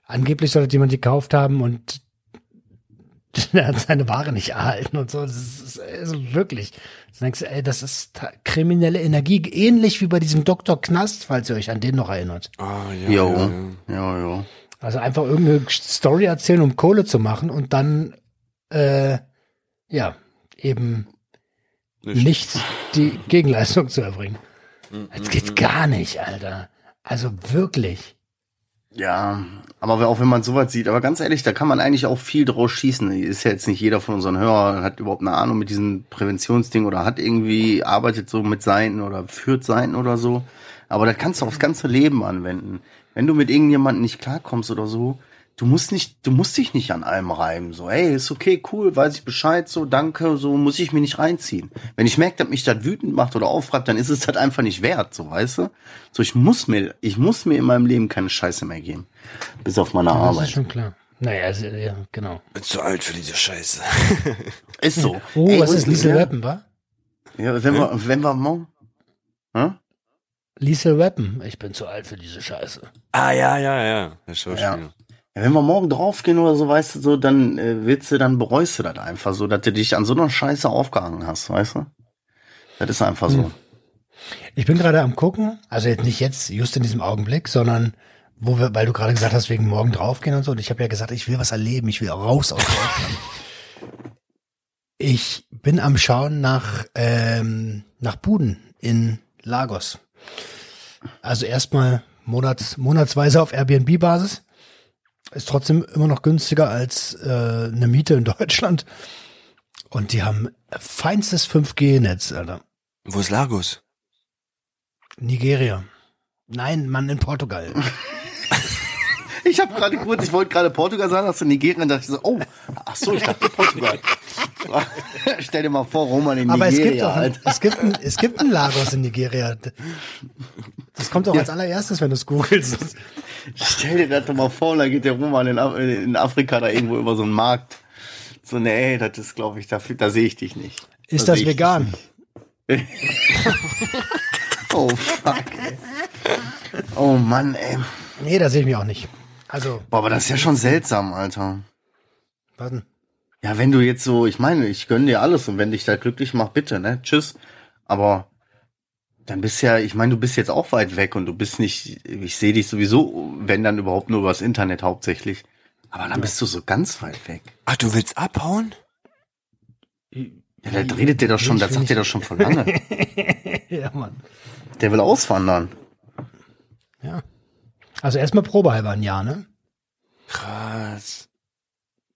angeblich soll das jemand gekauft haben und der hat seine Ware nicht erhalten und so. Das ist also wirklich. Du denkst, ey, das ist kriminelle Energie, ähnlich wie bei diesem Dr. Knast, falls ihr euch an den noch erinnert. Ah, ja, Jo. ja, ja. Ja, ja. Also einfach irgendeine Story erzählen, um Kohle zu machen und dann, äh, ja, eben Nicht. nicht die Gegenleistung zu erbringen. Das geht gar nicht, Alter. Also wirklich. Ja, aber auch wenn man sowas sieht, aber ganz ehrlich, da kann man eigentlich auch viel draus schießen. Ist ja jetzt nicht jeder von unseren Hörern hat überhaupt eine Ahnung mit diesem Präventionsding oder hat irgendwie arbeitet so mit Seiten oder führt Seiten oder so. Aber das kannst du aufs ganze Leben anwenden. Wenn du mit irgendjemandem nicht klarkommst oder so, du musst nicht, du musst dich nicht an allem reiben. So, ey, ist okay, cool, weiß ich Bescheid, so, danke, so muss ich mir nicht reinziehen. Wenn ich merke, dass mich das wütend macht oder aufreibt, dann ist es das einfach nicht wert, so, weißt du? So, ich muss mir, ich muss mir in meinem Leben keine Scheiße mehr geben. Bis auf meine Das ist Arbeit. schon klar. Naja, also, ja, genau. Bin zu alt für diese Scheiße. Ist so. Oh, Ey, was ist Liesel ja, Rappen, wa? ja, wenn wir, wenn wir morgen, hä? Liesel Rappen. Ich bin zu alt für diese Scheiße. ah, ja, ja, ja. Der Schauspieler. Ja, wenn wir morgen draufgehen oder so, weißt du, so, dann äh, willst du, dann bereust du das einfach so, dass du dich an so einer Scheiße aufgehangen hast, weißt du? Das ist einfach so. Ich bin gerade am gucken, also jetzt nicht jetzt, just in diesem Augenblick, sondern wo wir, weil du gerade gesagt hast, wegen morgen draufgehen und so. Und ich habe ja gesagt, ich will was erleben, ich will raus aus Deutschland. Ich bin am Schauen nach, ähm, nach Buden in Lagos. Also erstmal monats, monatsweise auf Airbnb-Basis. Ist trotzdem immer noch günstiger als äh, eine Miete in Deutschland. Und die haben feinstes 5G-Netz, Alter. Wo ist Lagos? Nigeria. Nein, Mann, in Portugal. Ich habe gerade kurz, ich wollte gerade Portugal sagen, hast du Nigeria, und dachte ich so, oh, ach so, ich dachte Portugal. Stell dir mal vor, Roman in Aber es gibt, Nigeria, doch ein, Alter. es, gibt ein, es gibt ein Lagos in Nigeria. Das kommt doch als allererstes, wenn du es googelst. Stell dir das doch mal vor, da geht der Roman in, Af- in Afrika da irgendwo über so einen Markt. So, nee, das ist, glaube ich, da, da sehe ich dich nicht. Ist Da das vegan? Oh, fuck, ey. Oh Mann, ey. Nee, da sehe ich mich auch nicht. Also, Boah, aber das ist ja schon seltsam, Alter. was denn? Ja, wenn du jetzt so, ich meine, ich gönn dir alles und wenn dich da glücklich macht, bitte, ne? Tschüss. Aber dann bist ja, ich meine, du bist jetzt auch weit weg und du bist nicht, ich sehe dich sowieso, wenn dann überhaupt nur übers Internet hauptsächlich. Aber dann bist du so ganz weit weg. Ach, du willst abhauen? Ja, da redet der doch schon, das sagt der nicht- doch schon vor lange. Ja, Mann. Der will auswandern. Ja. Also erstmal probehalber ein Jahr, ne? Krass.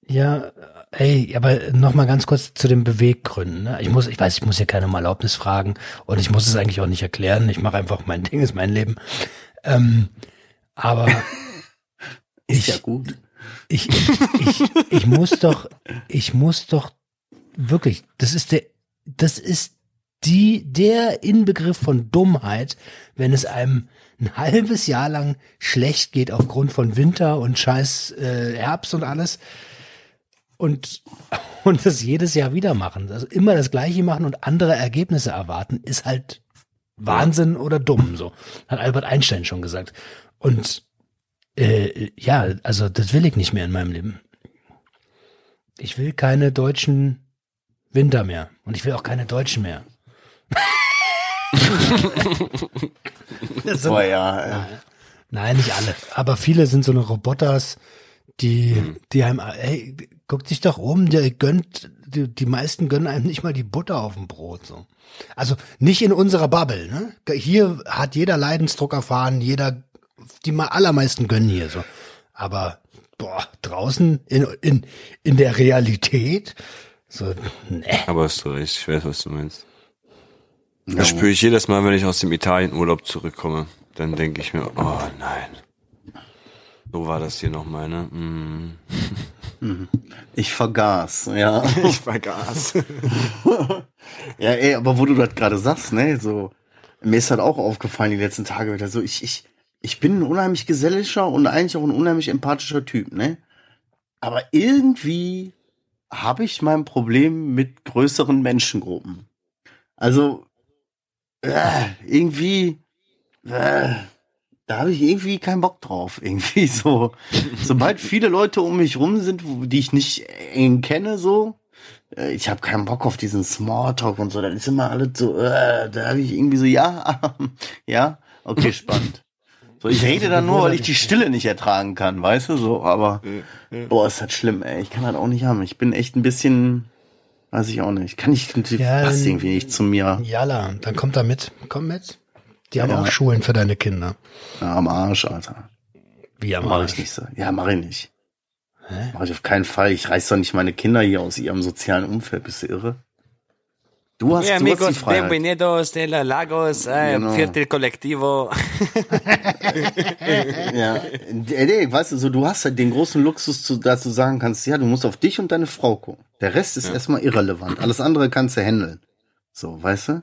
Ja, ey, aber noch mal ganz kurz zu den Beweggründen. Ne? Ich muss, ich weiß, ich muss hier keine um Erlaubnis fragen und ich muss es eigentlich auch nicht erklären. Ich mache einfach mein Ding, ist mein Leben. Ähm, aber Ist ich, ja gut. ich, ich, ich muss doch, ich muss doch wirklich, das ist der, das ist die, der Inbegriff von Dummheit, wenn es einem ein halbes Jahr lang schlecht geht aufgrund von Winter und scheiß äh, Herbst und alles und und das jedes Jahr wieder machen, also immer das Gleiche machen und andere Ergebnisse erwarten, ist halt Wahnsinn oder dumm, so hat Albert Einstein schon gesagt. Und äh, ja, also das will ich nicht mehr in meinem Leben. Ich will keine deutschen Winter mehr und ich will auch keine Deutschen mehr. Das sind- Boah, ja, äh, Nein, nicht alle. Aber viele sind so eine Roboters, die, die einem, ey, guck dich doch um, der gönnt, die, die meisten gönnen einem nicht mal die Butter auf dem Brot, so. Also nicht in unserer Bubble, ne? Hier hat jeder Leidensdruck erfahren, jeder, die mal allermeisten gönnen hier, so. Aber, boah, draußen in, in, in der Realität, so, ne. Aber hast du recht, ich weiß, was du meinst. Ja, Das spüre ich jedes Mal, wenn ich aus dem Italienurlaub zurückkomme. Dann denke ich mir, oh nein. So war das hier nochmal, ne? Mm. ich vergaß, ja. Ich vergaß. Ja, ey, aber wo du das gerade sagst, ne, so, mir ist halt auch aufgefallen die letzten Tage wieder so, ich, ich, ich bin ein unheimlich geselliger und eigentlich auch ein unheimlich empathischer Typ, ne? Aber irgendwie habe ich mein Problem mit größeren Menschengruppen. Also, äh, irgendwie, äh, da habe ich irgendwie keinen Bock drauf. Irgendwie so, sobald viele Leute um mich rum sind, die ich nicht eng kenne, so, äh, ich habe keinen Bock auf diesen Smalltalk und so. Das ist immer alles so, äh, da habe ich irgendwie so, ja, ja, okay, spannend. So, ich rede dann nur, weil ich die Stille nicht ertragen kann, weißt du, so, aber, boah, ist das schlimm, ey, ich kann das auch nicht haben. Ich bin echt ein bisschen, weiß ich auch nicht, kann ich, Ja, passt irgendwie nicht zu mir. Jalla, dann kommt er mit. Komm mit. Die haben Ja. auch Schulen für deine Kinder. Ja, am Arsch, Alter. Wie am Mach Arsch. ich nicht so. Ja, mach ich nicht. Hä? Mach ich auf keinen Fall. Ich reiß doch nicht meine Kinder hier aus ihrem sozialen Umfeld. Bist du irre? Du hast, Ja, du hast die amigos, Freiheit. bienvenidos de la Lagos, äh, Genau. Viertel Collectivo. Ja, nee, weißt du, so, du hast halt den großen Luxus, zu, dass du sagen kannst, ja, du musst auf dich und deine Frau gucken. Der Rest ist erstmal irrelevant. Alles andere kannst du handeln. So, weißt du?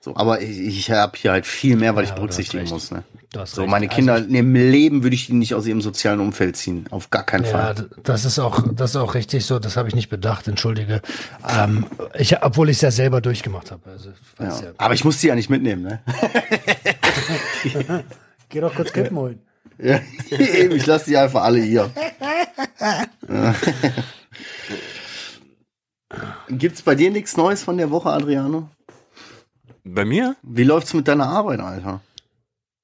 So, aber ich, ich habe hier halt viel mehr, weil Ja, ich berücksichtigen muss. Ne? Du hast So, recht. meine Also Kinder, im Leben würde ich die nicht aus ihrem sozialen Umfeld ziehen. Auf gar keinen Ja, Fall. d- das ist auch, das ist auch richtig so. Das habe ich nicht bedacht. Entschuldige. Ähm, ich, obwohl ich es ja selber durchgemacht habe. Also, Ja. ja. Aber ich muss die ja nicht mitnehmen, ne? Geh doch kurz Kippen holen. Ja, eben, ich lasse die einfach alle hier. Ja. Gibt's bei dir nichts Neues von der Woche, Adriano? Bei mir? Wie läuft's mit deiner Arbeit, Alter?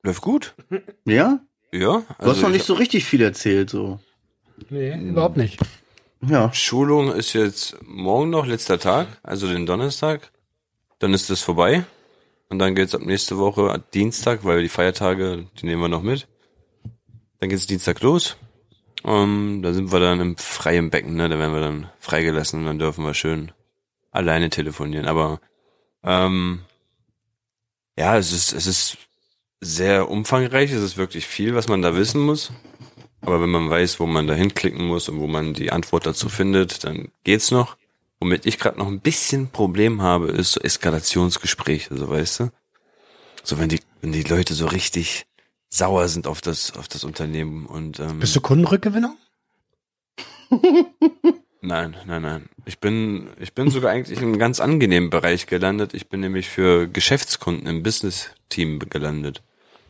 Läuft gut. Ja? Ja. Du hast noch ich- nicht so richtig viel erzählt, so. Nee, überhaupt nicht. Ja. Schulung ist jetzt morgen noch, letzter Tag, also den Donnerstag. Dann ist das vorbei. Und dann geht's ab nächste Woche Dienstag, weil die Feiertage, die nehmen wir noch mit. Dann geht's Dienstag los. Um, da sind wir dann im freien Becken, ne? Da werden wir dann freigelassen und dann dürfen wir schön alleine telefonieren. Aber ähm, ja, es ist, es ist sehr umfangreich, es ist wirklich viel, was man da wissen muss. Aber wenn man weiß, wo man da hinklicken muss und wo man die Antwort dazu findet, dann geht's noch. Womit ich gerade noch ein bisschen Problem habe, ist so Eskalationsgespräche, so weißt du? So wenn die, wenn die Leute so richtig sauer sind auf das, auf das Unternehmen und ähm, Bist du Kundenrückgewinnung? Nein, nein, nein. Ich bin, ich bin sogar eigentlich in einem ganz angenehmen Bereich gelandet. Ich bin nämlich für Geschäftskunden im Business-Team gelandet.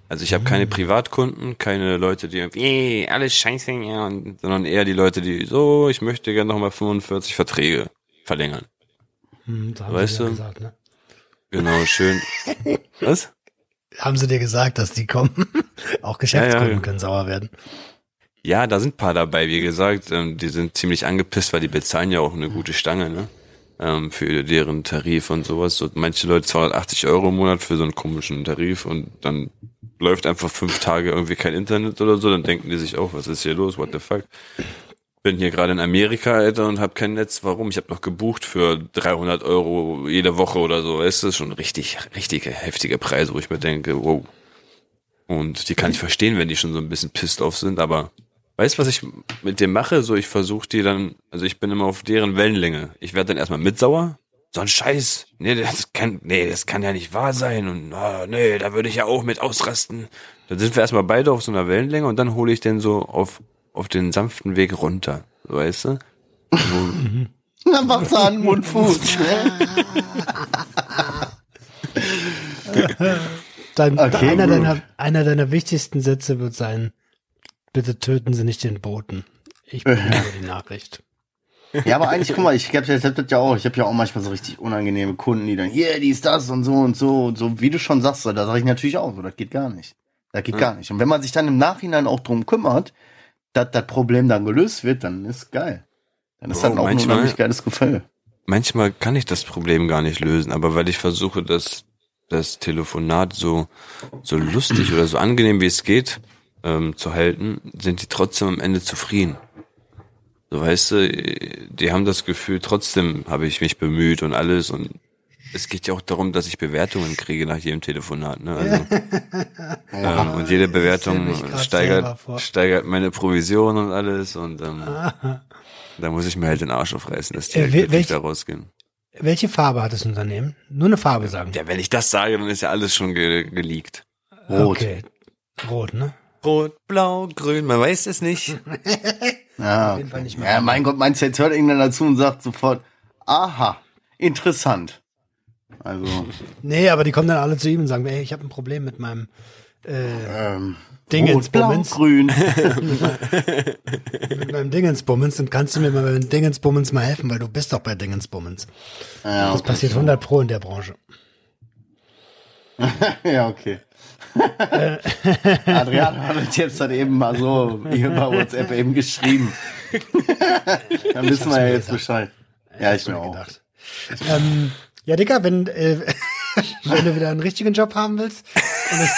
Also ich habe keine Privatkunden, keine Leute, die irgendwie, "Eh, alles scheiße, ja, und, sondern eher die Leute, die so, ich möchte gerne nochmal 45 Verträge verlängern. Hm, Weißt du? gesagt, ne? Genau, schön. Was? Haben sie dir gesagt, dass die kommen? Auch Geschäftskunden Ja, ja. können sauer werden. Ja, da sind ein paar dabei, wie gesagt, ähm, die sind ziemlich angepisst, weil die bezahlen ja auch eine gute Stange, ne? Ähm, für deren Tarif und sowas. So, manche Leute 280 Euro im Monat für so einen komischen Tarif und dann läuft einfach fünf Tage irgendwie kein Internet oder so, dann denken die sich auch, was ist hier los, what the fuck? Bin hier gerade in Amerika, Alter, und hab kein Netz. Warum? Ich habe noch gebucht für 300 Euro jede Woche oder so. Das ist schon richtig, richtige, heftige Preise, wo ich mir denke, wow. Und die kann ich verstehen, wenn die schon so ein bisschen pissed off sind, aber weißt du, was ich mit dem mache? So, ich versuche die dann, also ich bin immer auf deren Wellenlänge. Ich werde dann erstmal mitsauer. So ein Scheiß. Nee, das kann, nee, das kann ja nicht wahr sein. Und ah, nee, da würde ich ja auch mit ausrasten. Dann sind wir erstmal beide auf so einer Wellenlänge und dann hole ich den so auf, auf den sanften Weg runter. So, Weißt du? Dann macht's an Mund, Fuß. Dein, Okay, einer, deiner, einer deiner wichtigsten Sätze wird sein, bitte töten Sie nicht den Boten. Ich bin über die Nachricht. Ja, aber eigentlich, guck mal, ich hab, ich hab das ja auch, ich habe ja auch manchmal so richtig unangenehme Kunden, die dann, hier, dies, das und so und so und so, wie du schon sagst, da sage ich natürlich auch so, das geht gar nicht. Das geht gar nicht. Und wenn man sich dann im Nachhinein auch drum kümmert, dass das Problem dann gelöst wird, dann ist geil. Dann ist das auch ein manchmal- unheimlich geiles Gefühl. manchmal kann ich das Problem gar nicht lösen, aber weil ich versuche, das, das Telefonat so, so lustig oder so angenehm wie es geht ähm, zu halten, sind die trotzdem am Ende zufrieden. So weißt du, die haben das Gefühl, trotzdem habe ich mich bemüht und alles und es geht ja auch darum, dass ich Bewertungen kriege nach jedem Telefonat. Ne? Also, ähm, und jede Bewertung steigert, steigert meine Provision und alles und ähm, da muss ich mir halt den Arsch aufreißen, dass die Äh, halt wel- welch- da rausgehen. Welche Farbe hat das Unternehmen? Nur eine Farbe sagen. Ja, wenn ich das sage, dann ist ja alles schon ge geleakt. Rot. Okay. Rot, ne? Rot, blau, grün, man weiß es nicht. Ja, jeden Fall okay. nicht mehr ja, mein Gott, meinst du, jetzt hört irgendeiner dazu und sagt sofort, aha, interessant. Also, Nee, aber die kommen dann alle zu ihm und sagen, ey, ich habe ein Problem mit meinem äh, ähm, Dingens, rot, blau, Bummens. grün. mit meinem Dingensbummens und kannst du mir mal beim Dingensbummens mal helfen, weil du bist doch bei Dingensbummens. ja, Das okay. passiert 100 pro in der Branche. ja, okay. Adrian hat uns jetzt dann eben mal so hier bei WhatsApp eben geschrieben. Dann wissen wir ja jetzt Bescheid. Ja, ich mir auch. gedacht. Ähm, ja, Digga, wenn, äh, wenn du wieder einen richtigen Job haben willst und das,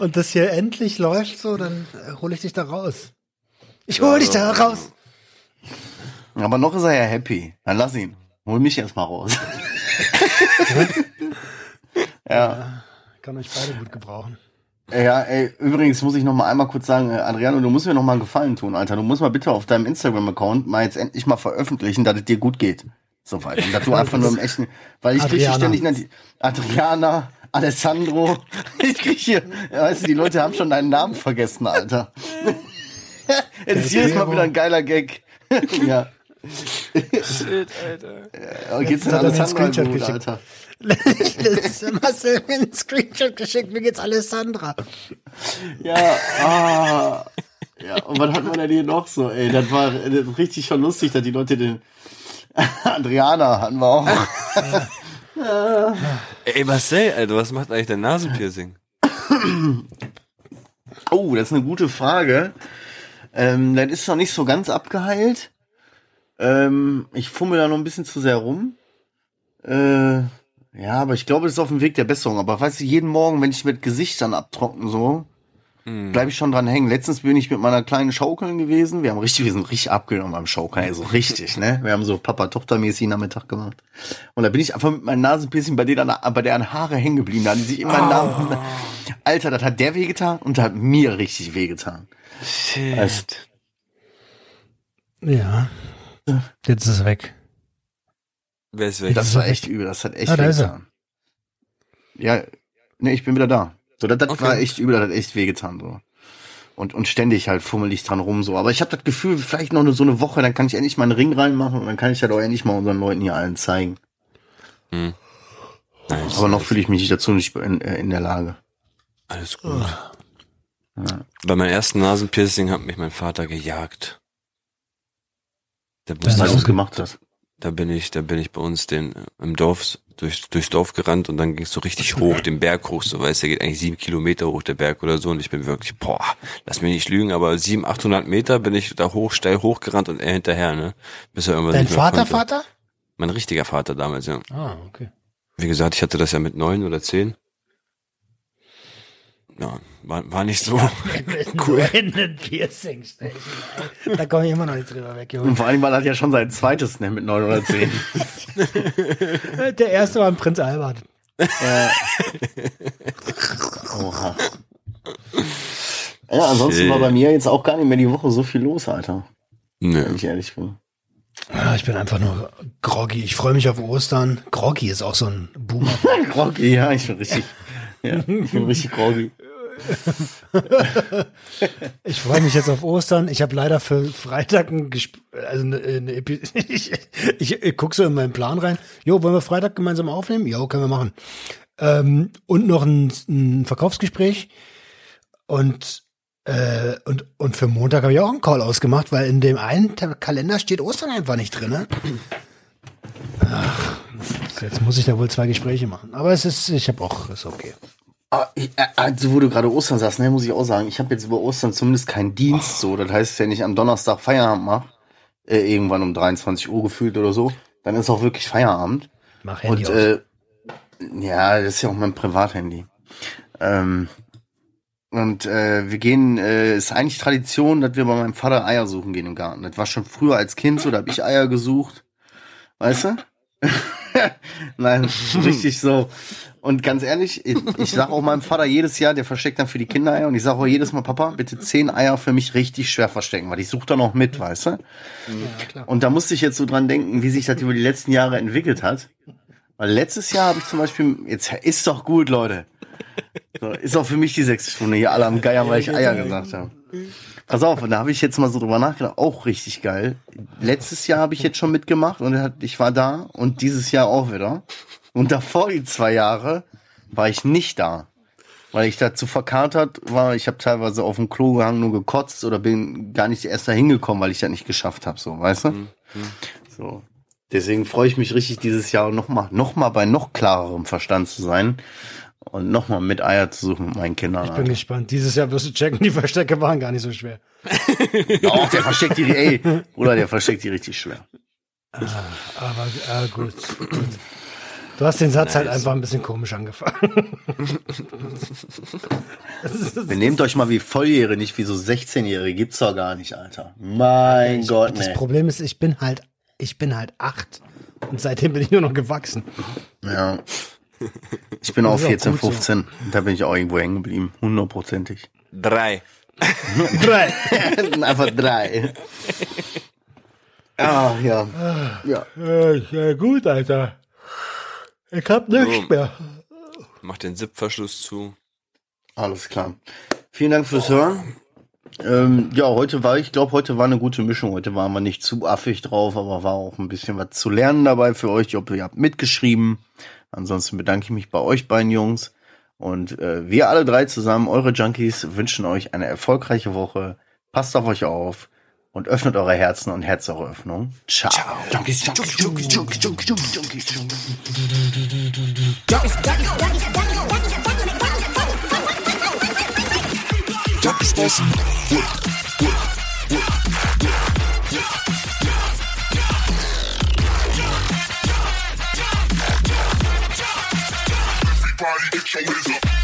und das hier endlich läuft so, dann äh, hole ich dich da raus. Ich hole dich da raus. Aber noch ist er ja happy. Dann lass ihn. Hol mich erst mal raus. Ja. Kann euch beide gut gebrauchen. Ja, ey, übrigens muss ich noch mal einmal kurz sagen, äh, Adriano, du musst mir noch mal einen Gefallen tun, Alter. Du musst mal bitte auf deinem Instagram-Account mal jetzt endlich mal veröffentlichen, dass es dir gut geht. Soweit. Und dass du einfach nur im echten, weil ich kriege hier ständig die Adriana, Alessandro. Ich krieg hier, weißt du, die Leute haben schon deinen Namen vergessen, Alter. Es ist jedes Mal wieder ein geiler Gag. ja. Shit, Alter. Aber geht's er Alessandro Screenshot gut, geschickt. Alter? Letztes Marcel mir einen Screenshot geschickt, mir geht's Alessandra. Ja, ah. Ja, und was hat man denn hier noch so, ey? Das war das richtig schon lustig, dass die Leute den Adriana hatten wir auch. Ey, Marcel, Alter, was macht eigentlich dein Nasenpiercing? Oh, das ist eine gute Frage. Ähm, das ist noch nicht so ganz abgeheilt. Ähm, ich fummel da noch ein bisschen zu sehr rum. Äh, ja, aber ich glaube, das ist auf dem Weg der Besserung. Aber weißt du, jeden Morgen, wenn ich mit Gesichtern abtrockne, so, bleibe ich schon dran hängen. Letztens bin ich mit meiner kleinen Schaukeln gewesen. Wir haben richtig, wir sind richtig abgenommen beim Schaukeln, also richtig, ne? Wir haben so Papa-Tochter-mäßig Nachmittag gemacht. Und da bin ich einfach mit meinem Nasenpiercing bei denen, an, bei deren Haare hängen geblieben. Da haben die sich immer Namen. Alter, das hat der wehgetan und das hat mir richtig wehgetan. Also, Ja. Jetzt ist es weg. Wer ist weg? das war echt übel, das hat echt Ah, da wehgetan. Ja, ne, ich bin wieder da. So, das, das Okay. war echt übel, das hat echt wehgetan, so. Und, und ständig halt fummelig dran rum, so. Aber ich habe das Gefühl, vielleicht noch eine, so eine Woche, dann kann ich endlich mal einen Ring reinmachen und dann kann ich das auch endlich mal unseren Leuten hier allen zeigen. Hm. Nice. Aber noch fühle ich mich dazu nicht in, äh, in der Lage. Alles gut. Bei meinem ersten Nasenpiercing hat mich mein Vater gejagt. Da, Was musste, du gemacht hast. da bin ich, da bin ich bei uns den im Dorf durch, durchs Dorf gerannt und dann ging es so richtig hoch, den Berg hoch, so weißt, der geht eigentlich sieben Kilometer hoch der Berg oder so und ich bin wirklich, boah, lass mich nicht lügen, aber sieben, achthundert Meter bin ich da hoch, steil hochgerannt und er hinterher, ne, bis er irgendwann Dein Vater, konnte. Vater? Mein richtiger Vater damals, ja. Ah, okay. Wie gesagt, ich hatte das ja mit neun oder zehn. Ja, war, war nicht so. cool. Piercing stechen. Da komme ich immer noch nicht drüber weg, Junge. Und vor allem, weil er hat ja schon sein zweites, ne, mit neun oder zehn. Der erste war ein Prinz Albert. Oha. Ja, ansonsten war bei mir jetzt auch gar nicht mehr die Woche so viel los, Alter. Wenn Nö. ich ehrlich bin. Ja, ich bin einfach nur groggy. Ich freue mich auf Ostern. Groggy ist auch so ein Boomer. Groggy, ja, ich bin richtig. Ja, ich bin richtig groggy. Ich freue mich jetzt auf Ostern. Ich habe leider für Freitag ein Gesp also eine, eine ich, ich, ich gucke so in meinen Plan rein. Jo, wollen wir Freitag gemeinsam aufnehmen? Jo, können wir machen. Ähm, und noch ein, ein Verkaufsgespräch. Und, äh, und, und für Montag habe ich auch einen Call ausgemacht, weil in dem einen Kalender steht Ostern einfach nicht drin. Ne? Ach, jetzt muss ich da wohl zwei Gespräche machen. Aber es ist, ich habe auch, ist okay. Ah, ich, äh, also, wo du gerade Ostern sagst, ne, muss ich auch sagen, ich habe jetzt über Ostern zumindest keinen Dienst so. Das heißt, wenn ich am Donnerstag Feierabend mache, äh, irgendwann um 23 Uhr gefühlt oder so, dann ist auch wirklich Feierabend. Mach Handy Und aus. äh, ja, das ist ja auch mein Privathandy. Ähm, und äh, wir gehen, äh, ist eigentlich Tradition, dass wir bei meinem Vater Eier suchen gehen im Garten. Das war schon früher als Kind so, da habe ich Eier gesucht. Weißt du? Nein, richtig so. Und ganz ehrlich, ich, ich sage auch meinem Vater jedes Jahr, der versteckt dann für die Kinder Eier und ich sage auch jedes Mal, Papa, bitte zehn Eier für mich richtig schwer verstecken, weil ich suche da noch mit, weißt du? ja. Und da musste ich jetzt so dran denken, wie sich das über die letzten Jahre entwickelt hat. Weil letztes Jahr habe ich zum Beispiel, jetzt ist doch gut, Leute. So, ist auch für mich die sechste Stunde hier alle am Geier, weil ich Eier gesagt habe. Pass auf, und da habe ich jetzt mal so drüber nachgedacht, auch richtig geil. Letztes Jahr habe ich jetzt schon mitgemacht und ich war da und dieses Jahr auch wieder. Und davor die zwei Jahre war ich nicht da. Weil ich dazu verkatert war, ich habe teilweise auf dem Klo gehangen, nur gekotzt oder bin gar nicht erst da hingekommen, weil ich das nicht geschafft habe, so, weißt du? So. Deswegen freue ich mich richtig dieses Jahr nochmal noch mal bei noch klarerem Verstand zu sein und nochmal mit Eier zu suchen mit meinen Kindern. Ich bin gespannt. Dieses Jahr wirst du checken, die Verstecke waren gar nicht so schwer. Auch der versteckt die, ey, oder der versteckt die richtig schwer. Aber äh, gut, gut. Du hast den Satz halt einfach ein bisschen komisch angefangen. Wir nehmt euch mal wie Volljährige, nicht wie so 16-Jährige, gibt's doch gar nicht, Alter. Mein Gott, Das ne. Problem ist, ich bin halt, ich bin halt acht. Und seitdem bin ich nur noch gewachsen. Ja. Ich bin auch Das ist auch 14, gut so. 15. Da bin ich auch irgendwo hängen geblieben. Hundertprozentig. Drei. Drei. Einfach drei. Ah, ja. Ja. Ja, gut, Alter. Ich hab nichts So. mehr. Mach den Zipverschluss zu. Alles klar. Vielen Dank fürs Hören. Ähm, ja, heute war, ich glaube, heute war eine gute Mischung. Heute waren wir nicht zu affig drauf, aber war auch ein bisschen was zu lernen dabei für euch. Ich hoffe, ihr habt mitgeschrieben. Ansonsten bedanke ich mich bei euch beiden Jungs. Und äh, wir alle drei zusammen, eure Junkies, wünschen euch eine erfolgreiche Woche. Passt auf euch auf und öffnet eure Herzen und Herz eure Öffnung. Ciao. Junkies, Junkies, Junkies, Junkies, Junkies, Junkies, Junkies, Junkies. Junkies bossing. Everybody get your hands.